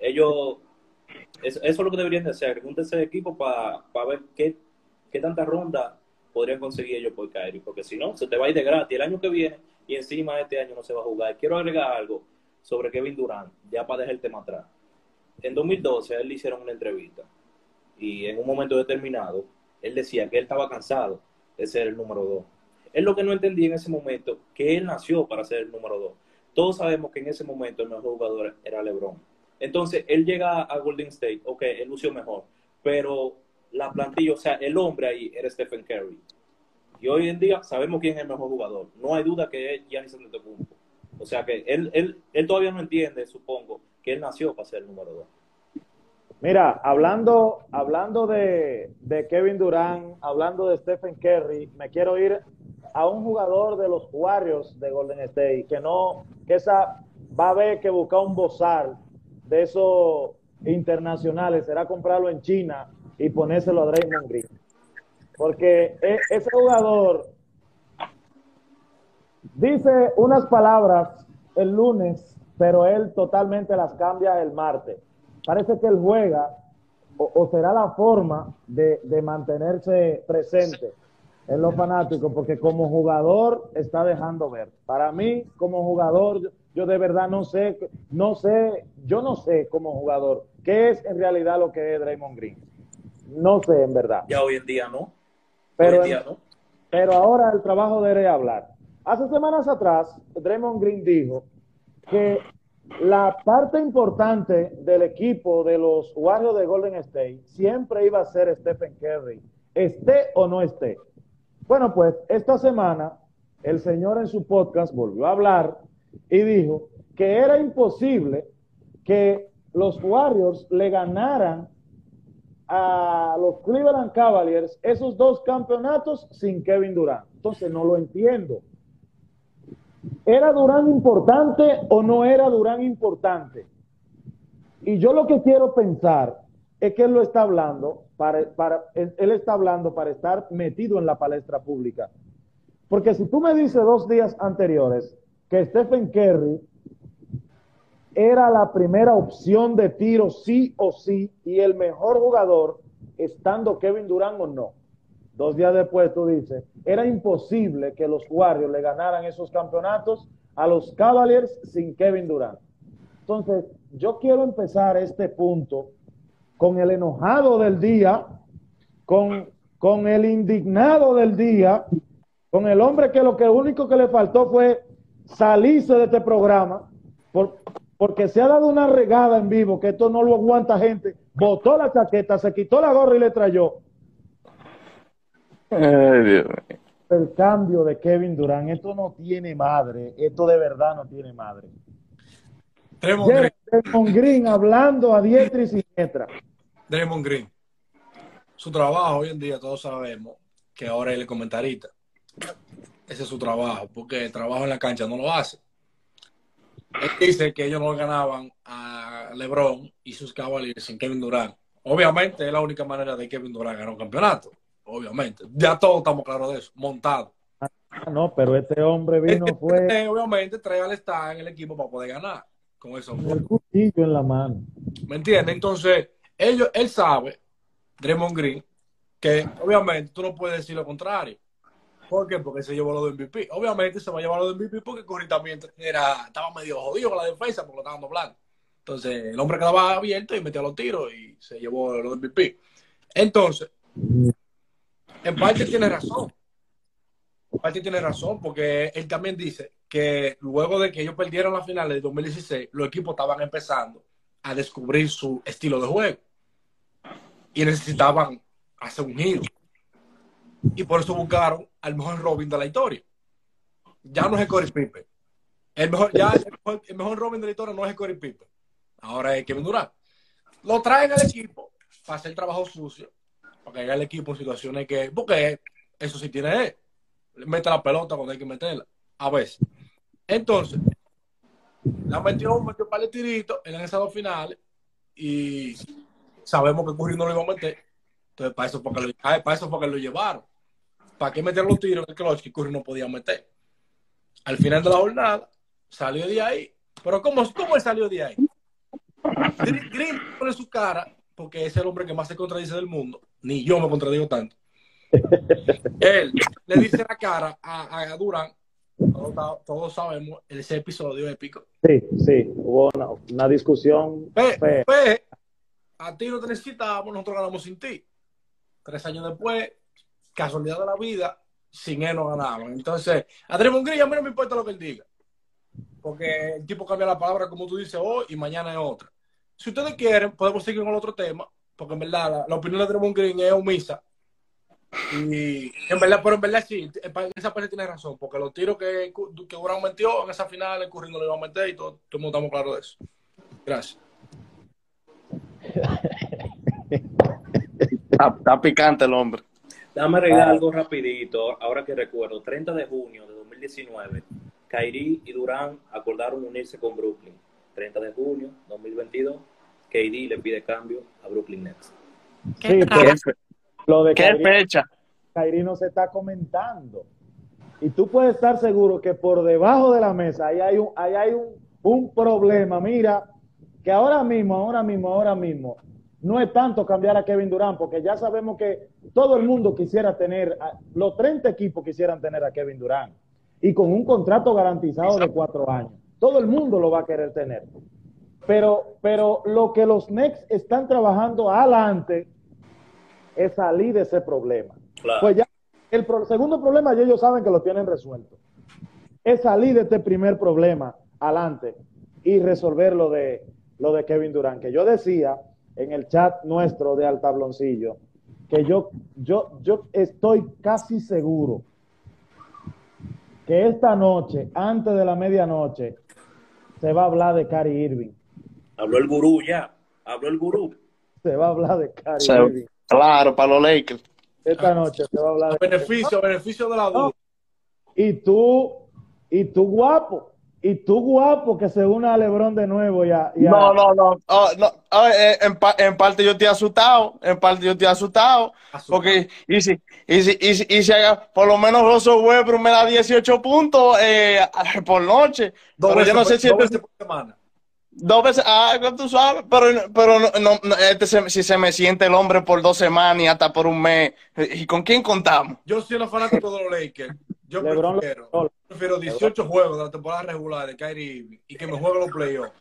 Ellos eso, es lo que deberían de hacer, un tercer equipo para ver qué, qué tanta ronda podrían conseguir ellos por Kyrie, porque si no, se te va a ir de gratis el año que viene y encima este año no se va a jugar. Quiero agregar algo sobre Kevin Durant, ya para dejar el tema atrás. En 2012 a él le hicieron una entrevista y en un momento determinado él decía que él estaba cansado de ser el número dos. Es lo que no entendí en ese momento, que él nació para ser el número dos. Todos sabemos que en ese momento el mejor jugador era LeBron. Entonces, él llega a Golden State, ok, él lució mejor, pero la plantilla, o sea, el hombre ahí era Stephen Curry. Y hoy en día sabemos quién es el mejor jugador. No hay duda que es Giannis Antetokounmpo. O sea que él, él, él todavía no entiende, supongo, que él nació para ser el número dos. Mira, hablando, hablando de, de Kevin Durant, hablando de Stephen Curry, me quiero ir a un jugador de los Warriors de Golden State que no, que esa va a haber que buscar un bozal de esos internacionales, será comprarlo en China y ponérselo a Draymond Green. Porque e- ese jugador dice unas palabras el lunes, pero él totalmente las cambia el martes. Parece que él juega o, o será la forma de, de mantenerse presente en los fanáticos, porque como jugador está dejando ver. Para mí, como jugador, yo, de verdad no sé, no sé, yo no sé como jugador qué es en realidad lo que es Draymond Green. No sé en verdad. Ya hoy en día no. Pero, hoy en día no. pero ahora el trabajo de hablar. Hace semanas atrás, Draymond Green dijo que la parte importante del equipo de los Warriors de Golden State siempre iba a ser Stephen Curry, esté o no esté. Bueno, pues esta semana el señor en su podcast volvió a hablar y dijo que era imposible que los Warriors le ganaran a los Cleveland Cavaliers esos dos campeonatos sin Kevin Durant. Entonces no lo entiendo. ¿Era Durán importante o no era Durán importante? Y yo lo que quiero pensar es que él lo está hablando para, él está hablando para estar metido en la palestra pública. Porque si tú me dices dos días anteriores que Stephen Curry era la primera opción de tiro sí o sí y el mejor jugador estando Kevin Durant o no. Dos días después tú dices, era imposible que los Warriors le ganaran esos campeonatos a los Cavaliers sin Kevin Durant. Entonces, yo quiero empezar este punto con el enojado del día, con, con el indignado del día, con el hombre que lo que único que le faltó fue salirse de este programa, por, porque se ha dado una regada en vivo que esto no lo aguanta gente. Botó la chaqueta, se quitó la gorra y le trayó. Ay, Dios mío. El cambio de Kevin Durant, esto no tiene madre, esto de verdad no tiene madre. Draymond Green hablando a diestra y siniestra. Draymond Green. Su trabajo hoy en día, todos sabemos que ahora él es comentarista. Ese es su trabajo, porque el trabajo en la cancha no lo hace. Él dice que ellos no ganaban a LeBron y sus Cavaliers sin Kevin Durant. Obviamente es la única manera de que Kevin Durant ganar un campeonato. Obviamente. Ya todos estamos claros de eso. Montado. Ah, no, pero este hombre vino, Este, fue obviamente trae al estar en el equipo para poder ganar. Con eso. con el cuchillo en la mano. ¿Me entiendes? Entonces, ellos, él sabe, Draymond Green, que obviamente tú no puedes decir lo contrario. ¿Por qué? Porque se llevó lo de MVP. Obviamente se va a llevar lo de MVP porque Curry también era, estaba medio jodido con la defensa porque lo estaban doblando. Entonces, el hombre quedaba abierto y metía los tiros y se llevó lo de MVP. Entonces, en parte tiene razón. Parte tiene razón porque él también dice que luego de que ellos perdieron la final de 2016, los equipos estaban empezando a descubrir su estilo de juego y necesitaban hacer un giro. Y por eso buscaron al mejor Robin de la historia. Ya no es el Corey Pippen. El mejor, el mejor, Robin de la historia no es el Corey Pippen. Ahora es Kevin Durant. Lo traen al equipo para hacer trabajo sucio, para que haga el equipo en situaciones que. Porque eso sí tiene él. Mete la pelota cuando hay que meterla. A veces. Entonces, la metió, metió un par de tiritos en esas dos finales y sabemos que Curry no lo iba a meter. Entonces, para eso fue que lo, para eso fue que lo llevaron. ¿Para qué meter los tiros en el clutch que Curry no podía meter? Al final de la jornada, salió de ahí. Pero ¿cómo, cómo él salió de ahí? Green pone su cara, porque es el hombre que más se contradice del mundo. Ni yo me contradigo tanto. Él le dice la cara a, a Durán. Todos, todos sabemos ese episodio épico. Sí, sí, hubo una, una discusión Pe, fea. pe, a ti no te necesitábamos, nosotros ganamos sin ti. Tres años después, casualidad de la vida, sin él no ganaban. Entonces, a Draymond Green a mí no me importa lo que él diga. Porque el tipo cambia la palabra como tú dices hoy y mañana es otra. Si ustedes quieren, podemos seguir con el otro tema, porque en verdad la, la opinión de Draymond Green es omisa. Y en verdad, pero en verdad sí, en esa parte tiene razón, porque los tiros que, que Durán metió en esa final, el Curry no lo iba a meter y todo, todo el mundo estamos claros de eso. Gracias. Está, está picante el hombre. Dame agregar algo rapidito, ahora que recuerdo, 30 de junio de 2019, Kyrie y Durán acordaron unirse con Brooklyn. 30 de junio 2022, KD le pide cambio a Brooklyn Nets. Sí, pero lo de ¿Qué Kyrie, fecha? Kyrie no se está comentando. Y tú puedes estar seguro que por debajo de la mesa ahí hay un, ahí hay un, un problema. Mira, que ahora mismo, ahora mismo, ahora mismo, no es tanto cambiar a Kevin Durant, porque ya sabemos que todo el mundo quisiera tener, los 30 equipos quisieran tener a Kevin Durant. Y con un contrato garantizado de cuatro años. Todo el mundo lo va a querer tener. Pero, pero lo que los Knicks están trabajando adelante es salir de ese problema. Claro. Pues ya, el pro- segundo problema ya ellos saben que lo tienen resuelto. Es salir de este primer problema adelante y resolver lo de, lo de Kevin Durant. Que yo decía en el chat nuestro de Altabloncillo que yo, yo, yo estoy casi seguro que esta noche, antes de la medianoche, se va a hablar de Cary Irving. Habló el gurú ya, habló el gurú. Se va a hablar de Cary Se- Irving. Claro, para los Lakers. Esta noche se va a hablar A de beneficio, a beneficio de la duda. Y tú, y tú guapo, y tú guapo que se una a Lebron de nuevo ya. No, no, no. Oh, no. Oh, eh, en, pa- en parte yo estoy asustado. En parte yo estoy asustado. Porque, y si, y si, y si, y si haga, por lo menos Russell Westbrook me da 18 puntos eh, <laughs> por noche. Dos pero veces, yo no sé por- si dos veces por semana. Dos veces, ah, tú sabes, pero, pero no, no, no, este se- si se me siente el hombre por dos semanas y hasta por un mes, ¿y con quién contamos? Yo soy un fanático de los Lakers. Yo LeBron prefiero, lo- prefiero 18 juegos de la temporada regular de Kyrie Irving y que me juegue los playoffs.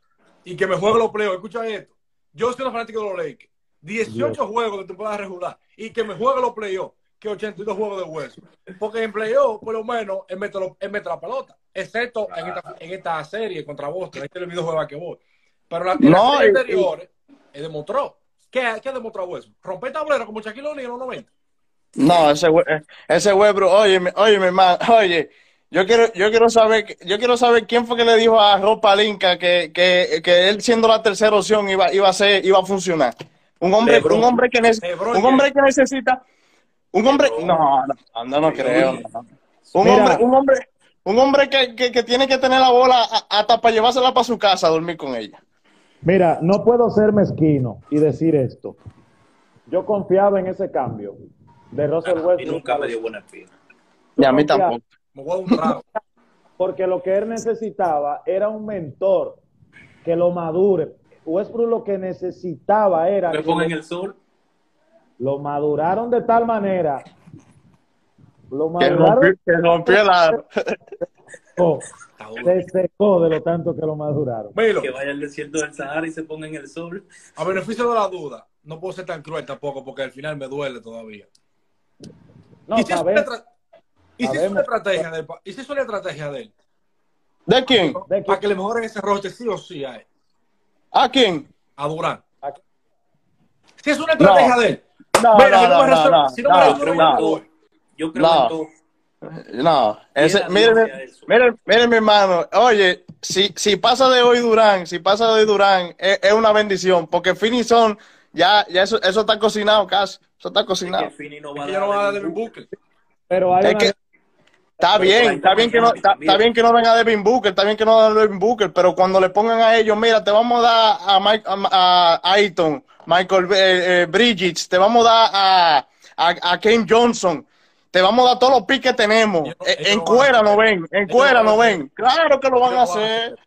Y que me juegue los playoffs. Escucha esto. Yo soy un fanático de los Lakers. 18 juegos de temporada regular y que me juegue los playoffs. Que 82 juegos de Westbrook. Porque en playoff, por lo menos, él mete, lo- él mete la pelota. Excepto en, esta, en esta serie contra Boston. Este es el videojuego que voy. Pero la, en No, las series anteriores, él demostró. ¿Qué, qué demostró Westbrook? Romper tablero como Shaquille O'Neal en los 90. No, ese eh, ese Westbrook, oye, mi- oye, mi hermano, oye, yo quiero, yo quiero saber, yo quiero saber quién fue que le dijo a Rob Palinka que, que, que él siendo la tercera opción iba, iba a ser, iba a funcionar. Un hombre, LeBron. un hombre que nece- LeBron un hombre que necesita, un hombre, no, no, no, no creo. no. Un Mira. hombre, un hombre, un hombre que, que, que tiene que tener la bola hasta para llevársela para su casa a dormir con ella. Mira, no puedo ser mezquino y decir esto. Yo confiaba en ese cambio de Russell Y Westbrook. nunca me dio buena espina. Y a mí confiaba, tampoco. Me voy a dar un trago. <laughs> Porque lo que él necesitaba era un mentor que lo madure. Westbrook lo que necesitaba era el sol. Lo maduraron de tal manera. Lo maduraron, que rompió duro. <laughs> se secó de lo tanto que lo maduraron. Milo, Que vaya al desierto del Sahara y se ponga en el sol. a beneficio de la duda, no puedo ser tan cruel tampoco porque al final me duele todavía. No, ¿Y si es una, y si es una estrategia de, ¿y si es una estrategia de él? ¿De quién? ¿De Para que le mejoren ese roster sí o sí a él, ¿A quién? a Durán. ¿A- Si es una estrategia de él. No, Mira, no, no no, no, no no, no. Yo creo No. en todo. No, ese, Mira, mire, mira eso. mire, mire, mi hermano, oye, si, si pasa de hoy Durán, si pasa de hoy Durán, es, es una bendición, porque Finison, ya, ya eso, eso está cocinado casi, eso está Es cocinado. que no va a no va a dar Booker. Pero hay Es una- que está bien, está bien que no, está, está bien que no venga Devin Booker, está bien que no venga Devin Booker, pero cuando le pongan a ellos, mira, te vamos a dar a Mike, a, a Aiton, Michael eh, eh, Bridges, te vamos a dar a, a, a Ken Johnson, te vamos a dar todos los piques que tenemos. Eh, ellos en cuera no ven, en cuera no ven. Claro que lo van a hacer.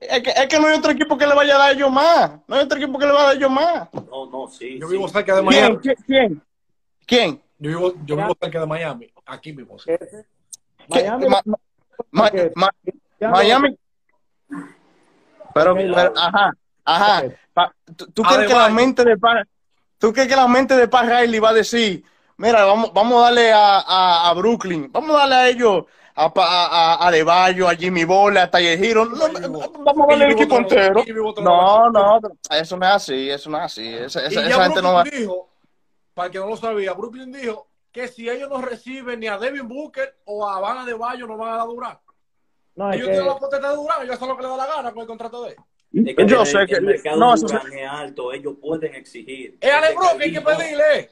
Es que, es que no hay otro equipo que le vaya a dar a ellos más. No hay otro equipo que le va a dar a ellos más. No, no, sí. Yo sí. vivo cerca de. Miami. ¿Quién? ¿Quién? ¿Quién? Yo vivo, yo vivo cerca de Miami. Aquí mismo. Miami, Ma- ma- que- ma- ya Miami. Pero, ajá, ajá. Pa- ¿Tú, tú crees que la Adebayo. mente de Pat, tú crees que la mente de Pat Riley va a decir, mira, vamos, vamos a darle a, a, a Brooklyn, vamos a darle a ellos, a, Pa- a, a a Jimmy Bole, a Taller Hero, no, vamos a darle el equipo entero. No, no, eso no es así, eso no es así. Esa, Y esa, ya esa gente no va. Brooklyn dijo, para que no lo sabía, Brooklyn dijo que si ellos no reciben ni a Devin Booker o a Van de Bayo, no van a no, es Ellos que- tienen la potestad de Durán, ellos hacen lo que les da la gana con el contrato de él. Es que Yo sé el que- mercado no, eso es alto, ellos pueden exigir. Es a LeBron que hay que no. pedirle.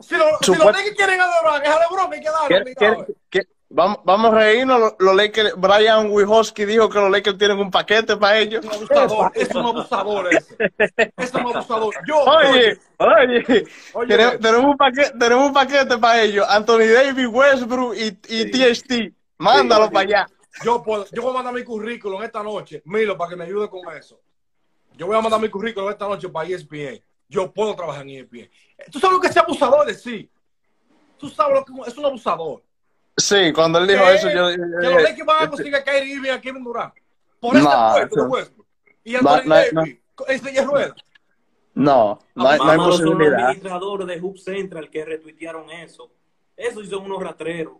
Si, lo- si los Lakers quieren a LeBron, es a LeBron que hay que darle. ¿Quiere- obligado. quiere- quiere- Vamos, vamos a reírnos. Los, los Lakers, Brian Wojcicki dijo que los Lakers tienen un paquete para ellos. Es un abusador, es un abusador ese. Es un abusador. Yo, Oye, oye, Oye, tenemos, tenemos un paquete, tenemos un paquete para ellos. Anthony Davis, Westbrook y, y Sí. THT. Mándalo Sí, para allá. Yo puedo, yo voy a mandar mi currículum esta noche, Milo, para que me ayude con eso. Yo voy a mandar mi currículum esta noche para ESPN. Yo puedo trabajar en ESPN. ¿Tú sabes lo que es abusador de sí? Tú sabes lo que es un abusador. Sí, cuando él dijo ¿Qué? eso, yo dije, Que los Lakers van a conseguir a Kyrie Irving y a Kevin Durant. Por este No, puesto eso- Westbrook. Y No, Anthony no, Davis, en de ruedas. no, no hay, no hay son los posibilidad. administradores de Hub Central que retuitearon eso. Esos son unos rastreros.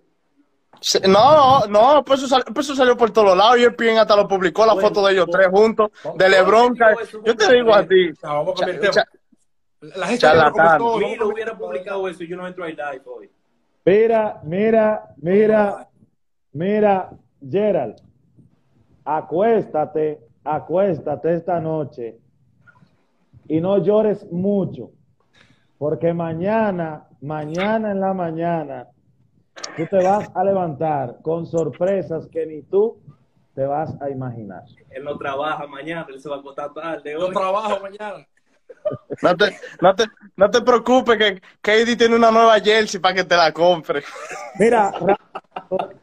Sí, No, no, pues eso, salió, pues eso salió por todos lados. Y ESPN hasta lo publicó la Bueno, foto de ellos bueno. tres juntos, de LeBron. Yo te digo a ti, el. La gente lo hubiera publicado eso, yo no entro al live hoy. Mira, mira, mira, mira, Gerald, acuéstate, acuéstate esta noche y no llores mucho, porque mañana, mañana en la mañana, tú te vas a levantar con sorpresas que ni tú te vas a imaginar. Él no trabaja mañana, él se va a acostar tarde. Yo hoy. trabajo mañana. no te, no te, no te preocupes que KD tiene una nueva jersey para que te la compre. Mira, ra-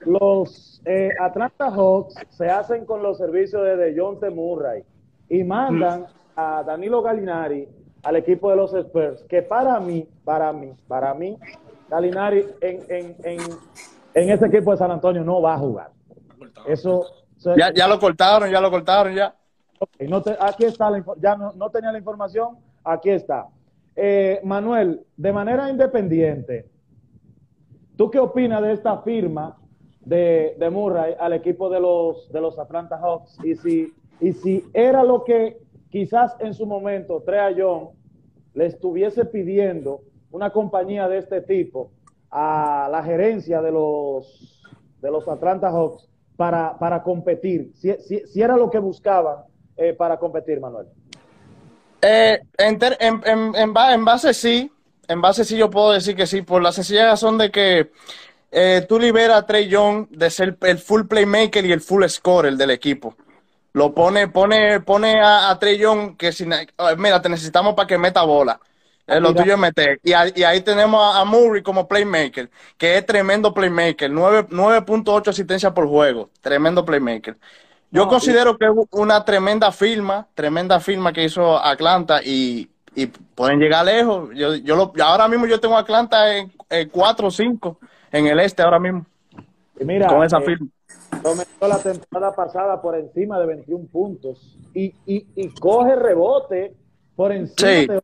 los eh, Atlanta Hawks se hacen con los servicios de DeJounte Murray y mandan a Danilo Gallinari al equipo de los Spurs, que para mí, para mí, para mí, Gallinari en, en, en, en ese equipo de San Antonio no va a jugar. Eso, eso- Ya, ya lo cortaron, ya lo cortaron, ya. ok, no te- aquí está la ya no, no tenía la información, aquí está. Eh, Manuel, de manera independiente, ¿tú qué opinas de esta firma de, de, Murray al equipo de los, de los Atlanta Hawks? Y si, y si era lo que quizás en su momento Trea Young le estuviese pidiendo una compañía de este tipo a la gerencia de los, de los Atlanta Hawks para, para competir, si, si, si, era lo que buscaban eh, para competir, Manuel. Eh, en, en, en, en, base sí, en base sí yo puedo decir que sí, por la sencilla razón de que eh, tú liberas a Trey Young de ser el full playmaker y el full scorer del equipo. Lo pone, pone, pone a, a Trey Young que si, mira, te necesitamos para que meta bola. Es lo tuyo es meter. Y, y, ahí tenemos a Murray como playmaker, que es tremendo playmaker. 9.8 asistencia por juego. Tremendo playmaker. Yo no, considero que es una tremenda firma, tremenda firma que hizo Atlanta y, y pueden llegar lejos. Yo, yo lo, ahora mismo yo tengo Atlanta en, 4 o 5 en el este ahora mismo. Y mira, con esa eh, firma. Comenzó la temporada pasada por encima de 21 puntos y, y, y coge rebote por encima sí. de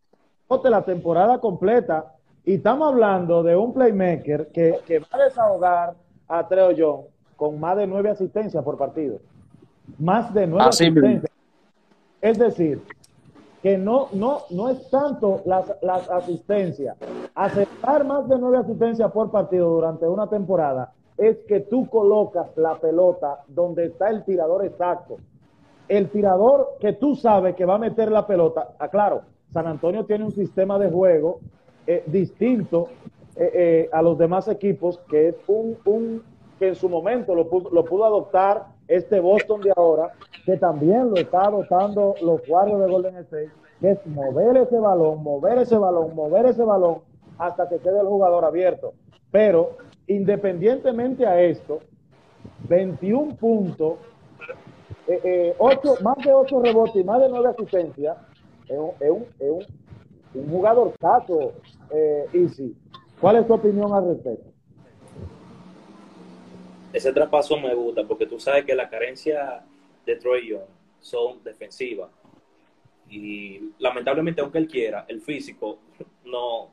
la temporada completa. Y estamos hablando de un playmaker que, que va a desahogar a Treo Young con más de nueve asistencias por partido. Más de nueve Así asistencias. Es decir, que no, no, no es tanto las, las asistencias. Aceptar más de nueve asistencias por partido durante una temporada es que tú colocas la pelota donde está el tirador exacto. El tirador que tú sabes que va a meter la pelota, aclaro, San Antonio tiene un sistema de juego eh, distinto eh, eh, a los demás equipos, que es un, que en su momento lo pudo, adoptar este Boston de ahora, que también lo está adoptando los Warriors de Golden State, que es mover ese balón, mover ese balón, mover ese balón hasta que quede el jugador abierto. Pero independientemente a esto, 21 puntos, eh, 8, más de 8 rebotes y más de 9 asistencias, es un, es un, es un, un jugador caso, eh, Easy. ¿Cuál es tu opinión al respecto? Ese traspaso me gusta porque tú sabes que la carencia de Troy Young son defensivas. Y lamentablemente, aunque él quiera, el físico no,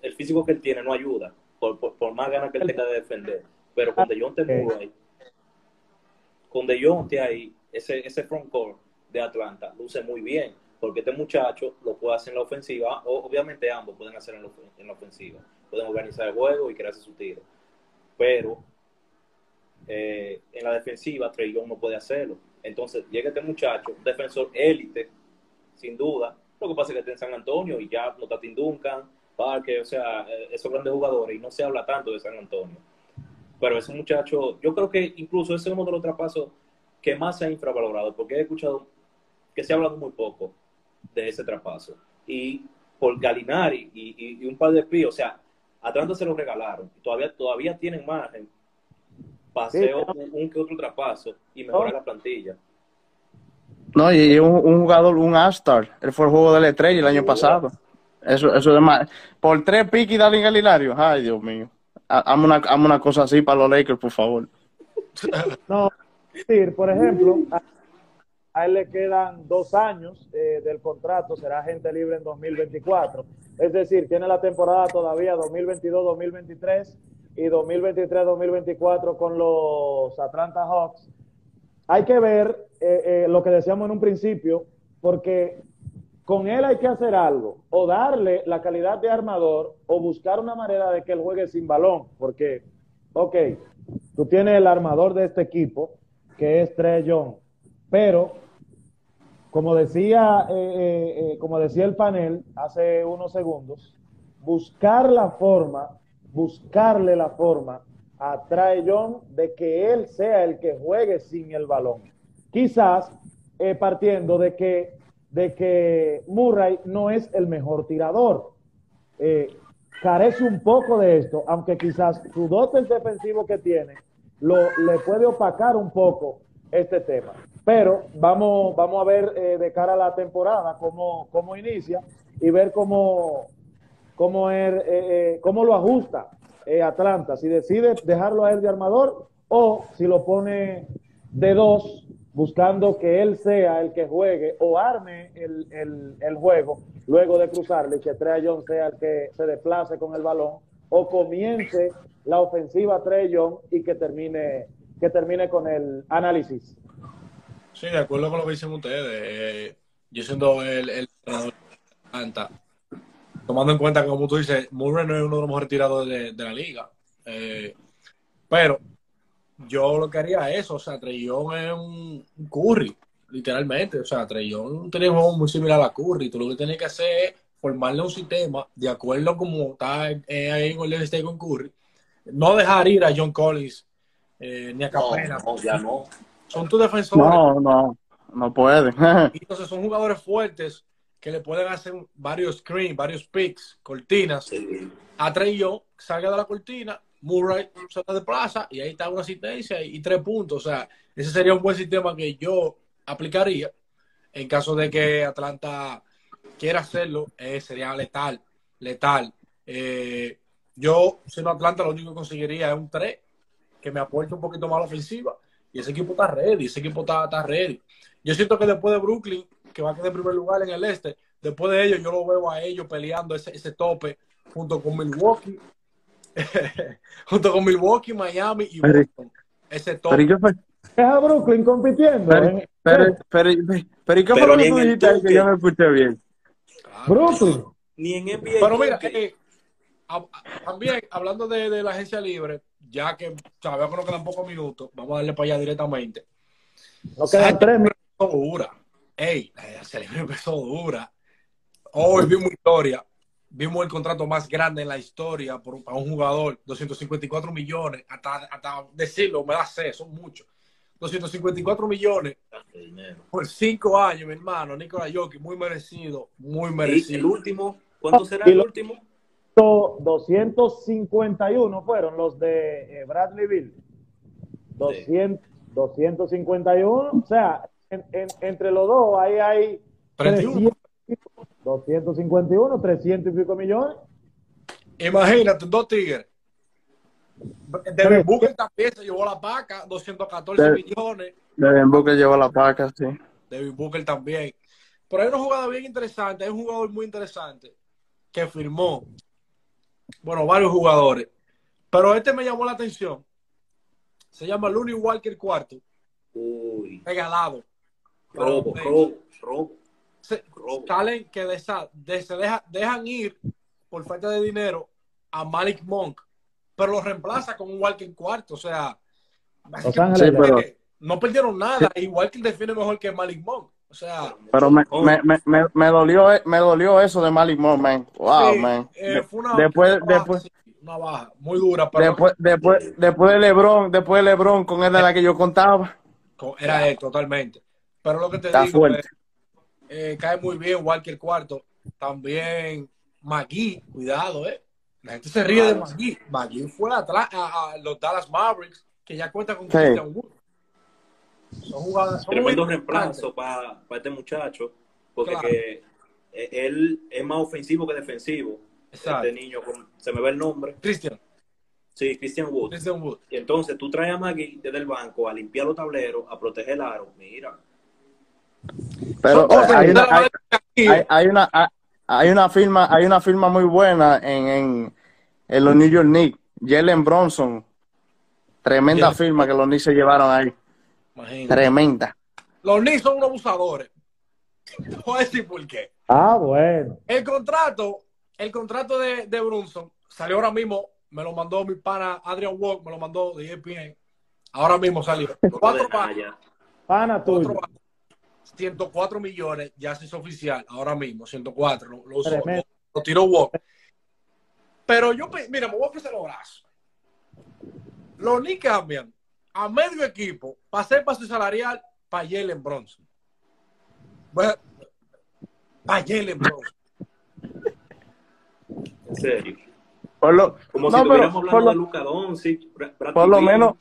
el físico que él tiene no ayuda, por, por, por más ganas que él tenga de defender. Pero con De Jong te ahí, con De Jong te ahí, ese, ese front court de Atlanta luce muy bien porque este muchacho lo puede hacer en la ofensiva, obviamente ambos pueden hacer en la, en la ofensiva, pueden organizar el juego y crearse su tiro, pero eh, en la defensiva Trey Young no puede hacerlo. Entonces llega este muchacho, defensor élite, sin duda, lo que pasa es que está en San Antonio y ya no está Tim Duncan, Parque, o sea, eh, esos grandes jugadores y no se habla tanto de San Antonio. Pero ese muchacho, yo creo que incluso ese es uno de los traspasos que más se ha infravalorado, porque he escuchado que se ha hablado muy poco de ese traspaso. Y por Galinari y, y, y un par de píos, o sea, Atlanta se lo regalaron. Todavía, todavía tienen margen para hacer Sí, un, un que otro traspaso y mejorar la plantilla. No, y un, un jugador, un All-Star. Él fue el juego de la estrella el año pasado. Eso, eso es más. Por tres piques y darle Galilario. Ay, Dios mío. Ha- Hazme una, una cosa así para los Lakers, por favor. <laughs> No, por ejemplo, a, él le quedan dos años eh, del contrato, será agente libre en 2024. Es decir, tiene la temporada todavía 2022-2023 y 2023-2024 con los Atlanta Hawks. Hay que ver eh, eh, lo que decíamos en un principio, porque con él hay que hacer algo, o darle la calidad de armador, o buscar una manera de que él juegue sin balón, porque, ok, tú tienes el armador de este equipo, que es Trey Young, pero como decía, eh, eh, eh, como decía el panel hace unos segundos, buscar la forma, buscarle la forma a Trae Young de que él sea el que juegue sin el balón. Quizás partiendo de que, de que Murray no es el mejor tirador. Eh, carece un poco de esto, aunque quizás su dote defensivo que tiene lo, le puede opacar un poco este tema. Pero vamos, vamos a ver eh, de cara a la temporada cómo, cómo inicia y ver cómo, cómo, er, eh, eh, cómo lo ajusta eh, Atlanta. Si decide dejarlo a él de armador o si lo pone de dos buscando que él sea el que juegue o arme el, juego luego de cruzarle que Trey Young sea el que se desplace con el balón o comience la ofensiva Trey Young y que termine, que termine con el análisis. Sí, de acuerdo con lo que dicen ustedes. Eh, yo siendo el, el tomando en cuenta que, como tú dices, Murray no es uno de los mejores tirados de, de la liga. Eh, pero yo lo que haría es eso, o sea, Trellón es un, curry, literalmente. O sea, Trellón tiene un juego muy similar a Curry. Tú lo que tienes que hacer es formarle un sistema de acuerdo como está eh, ahí en el State con Curry. No dejar ir a John Collins eh, ni a Capela. No, no, ya no. Son tus defensores. No, no, no puede. <laughs> Y entonces son jugadores fuertes que le pueden hacer varios screens, varios picks, cortinas. Sí. A Trey Young, salga de la cortina, Murray se de plaza y ahí está una asistencia y, y tres puntos. O sea, ese sería un buen sistema que yo aplicaría en caso de que Atlanta quiera hacerlo. eh, sería letal, letal. Eh, yo, siendo Atlanta, lo único que conseguiría es un 3 que me aporte un poquito más a la ofensiva. Y ese equipo está ready, ese equipo está, está ready. Yo siento que después de Brooklyn, que va a quedar en primer lugar en el este, después de ellos, yo lo veo a ellos peleando ese, ese tope junto con Milwaukee, <laughs> junto con Milwaukee, Miami y Pero- Boston. Ese Pero, ¿y tope. qué fue? Es a Brooklyn compitiendo. Pero, en- pero, pero, pero, ¿y qué Pero fue lo que tú dijiste que yo no escuché bien? Claro. Brooklyn. Ni en NBA. Pero mira, eh, a- a- también hablando de, de la agencia libre, ya que sabemos que nos quedan pocos minutos, vamos a darle para allá directamente. Nos quedan tres minutos. Empezó dura. Ey, la empezó dura. Hoy vimos historia. Vimos el contrato más grande en la historia por, para un jugador, 254 millones, hasta, hasta decirlo, me da C, son muchos. 254 millones por cinco años, mi hermano, Nicolás Jokic, muy merecido, muy Y el merecido. último, ¿cuánto será Y el último? 251 fueron los de Bradley Bill. 200, 251. O sea, en- en- entre los dos ahí hay 31. 300, 251, 300 y pico millones. Imagínate, dos tigres. Devin Booker también se llevó la paca, 214 De- millones. Devin Booker llevó la paca, sí. Devin Booker también. Pero hay una jugada bien interesante, hay un jugador muy interesante que firmó, bueno, varios jugadores. Pero este me llamó la atención. Se llama Looney Walker cuarto, Uy. regalado. Robo, robo, robo. se- robo. salen que de esa- de- se deja- dejan ir por falta de dinero a Malik Monk, pero lo reemplaza con un Walker cuarto. O sea, Sí, pero- no perdieron nada. Y Walker define mejor que Malik Monk. O sea, Pero me, Oh, me, me, me, me dolió, me dolió eso de Malik Monk, man. Wow, sí, man. eh, fue una, después, una baja, sí, una baja muy dura, pero después, después, después de LeBron, después de LeBron, con él de la que yo contaba. con- era él totalmente. Pero lo que te Está digo, fuerte. eh, cae muy bien Walker cuarto. También Magui, cuidado, eh. La gente se ríe de Magui. Magui fue atrás a, a los Dallas Mavericks, que ya cuenta con Sí. Christian Wood. Son jugadas. son Tremendo reemplazo para este muchacho, porque Claro. que, eh, él es más ofensivo que defensivo. Exacto. Este niño, con- se me ve el nombre. Christian, Sí, Christian Wood. Christian Wood. Y entonces tú traes a Magui desde el banco a limpiar los tableros, a proteger el aro. Mira, Pero cosas hay una, hay, una, hay- hay una firma, hay una firma muy buena en, en, en los New York Knicks. Jalen Bronson. Tremenda firma que los Knicks se llevaron ahí. Imagínate. Tremenda. Los Knicks son unos abusadores. <laughs> Voy a decir por qué. Ah, bueno. El contrato, el contrato de, de Brunson salió ahora mismo, me lo mandó mi pana Adrian Walk, me lo mandó de ESPN. Ahora mismo salió. <laughs> Cuatro ya. Pana cuatro tuyo. pa- 104 millones, ya se hizo oficial, ahora mismo, 104, lo, lo, usó, Tremendo. lo- lo tiró Walk. Pero yo, mira, me voy a ofrecer los brazos. Los Knicks cambian a medio equipo para hacer paso salarial para Jalen Bronson. Bueno, para Jalen Bronson. En serio. Por lo, Como no, si pero por hablando lo- de Luca Doncic, por lo menos,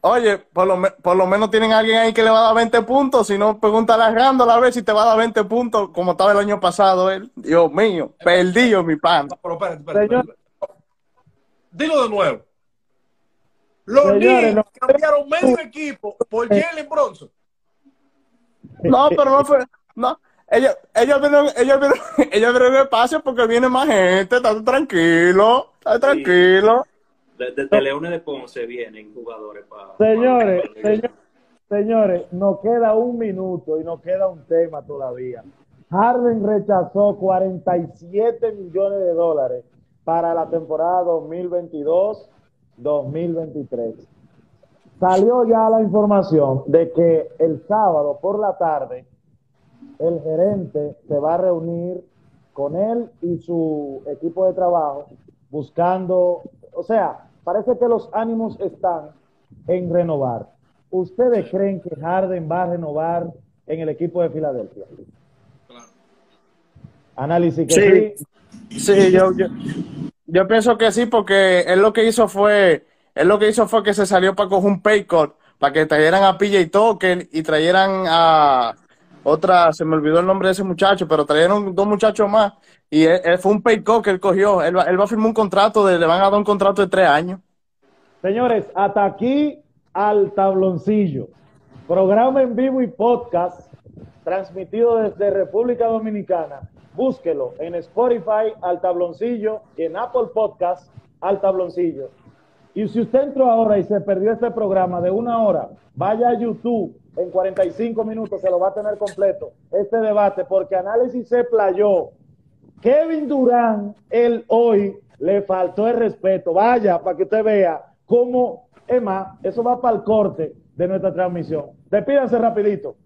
oye, por lo, por lo menos tienen a alguien ahí que le va a dar 20 puntos. Si no, pregúntale a Randall a ver si te va a dar 20 puntos como estaba el año pasado él. Dios mío, perdido mi pan. No, pero espérate, espérate, Señor. espérate. Dilo de nuevo. Los Knicks no- cambiaron medio equipo por Jalen Bronson. No, pero no fue. No, ellos, ellos vieron, ellos vieron, <laughs> ellos vieron espacio porque viene más gente, está tranquilo, está tranquilo. Desde de, Leones de Ponce vienen jugadores para. Señores, señores, señores, nos queda un minuto y nos queda un tema todavía. Harden rechazó 47 millones de dólares para la temporada 2022-2023. Salió ya la información de que el sábado por la tarde el gerente se va a reunir con él y su equipo de trabajo buscando, o sea, parece que los ánimos están en renovar. ¿Ustedes creen que Harden va a renovar en el equipo de Filadelfia? Claro. Análisis que sí. Sí, yo, yo, pienso que sí, porque él lo que hizo fue, él lo que hizo fue que se salió para coger un pay cut, para que trajeran a PJ Token y trajeran a otra, se me olvidó el nombre de ese muchacho, pero trajeron dos muchachos más y él, fue un pay cut que él cogió. Él, él va a firmar un contrato, de, le van a dar un contrato de tres años. Señores, hasta aquí al tabloncillo. Programa en vivo y podcast transmitido desde República Dominicana búsquelo en Spotify al tabloncillo y en Apple Podcast al tabloncillo. Y si usted entró ahora y se perdió este programa de una hora, vaya a YouTube en 45 minutos, se lo va a tener completo este debate, porque análisis se playó. Kevin Durán, él hoy le faltó el respeto. Vaya, para que usted vea cómo, Emma, eso va para el corte de nuestra transmisión. Despídanse rapidito.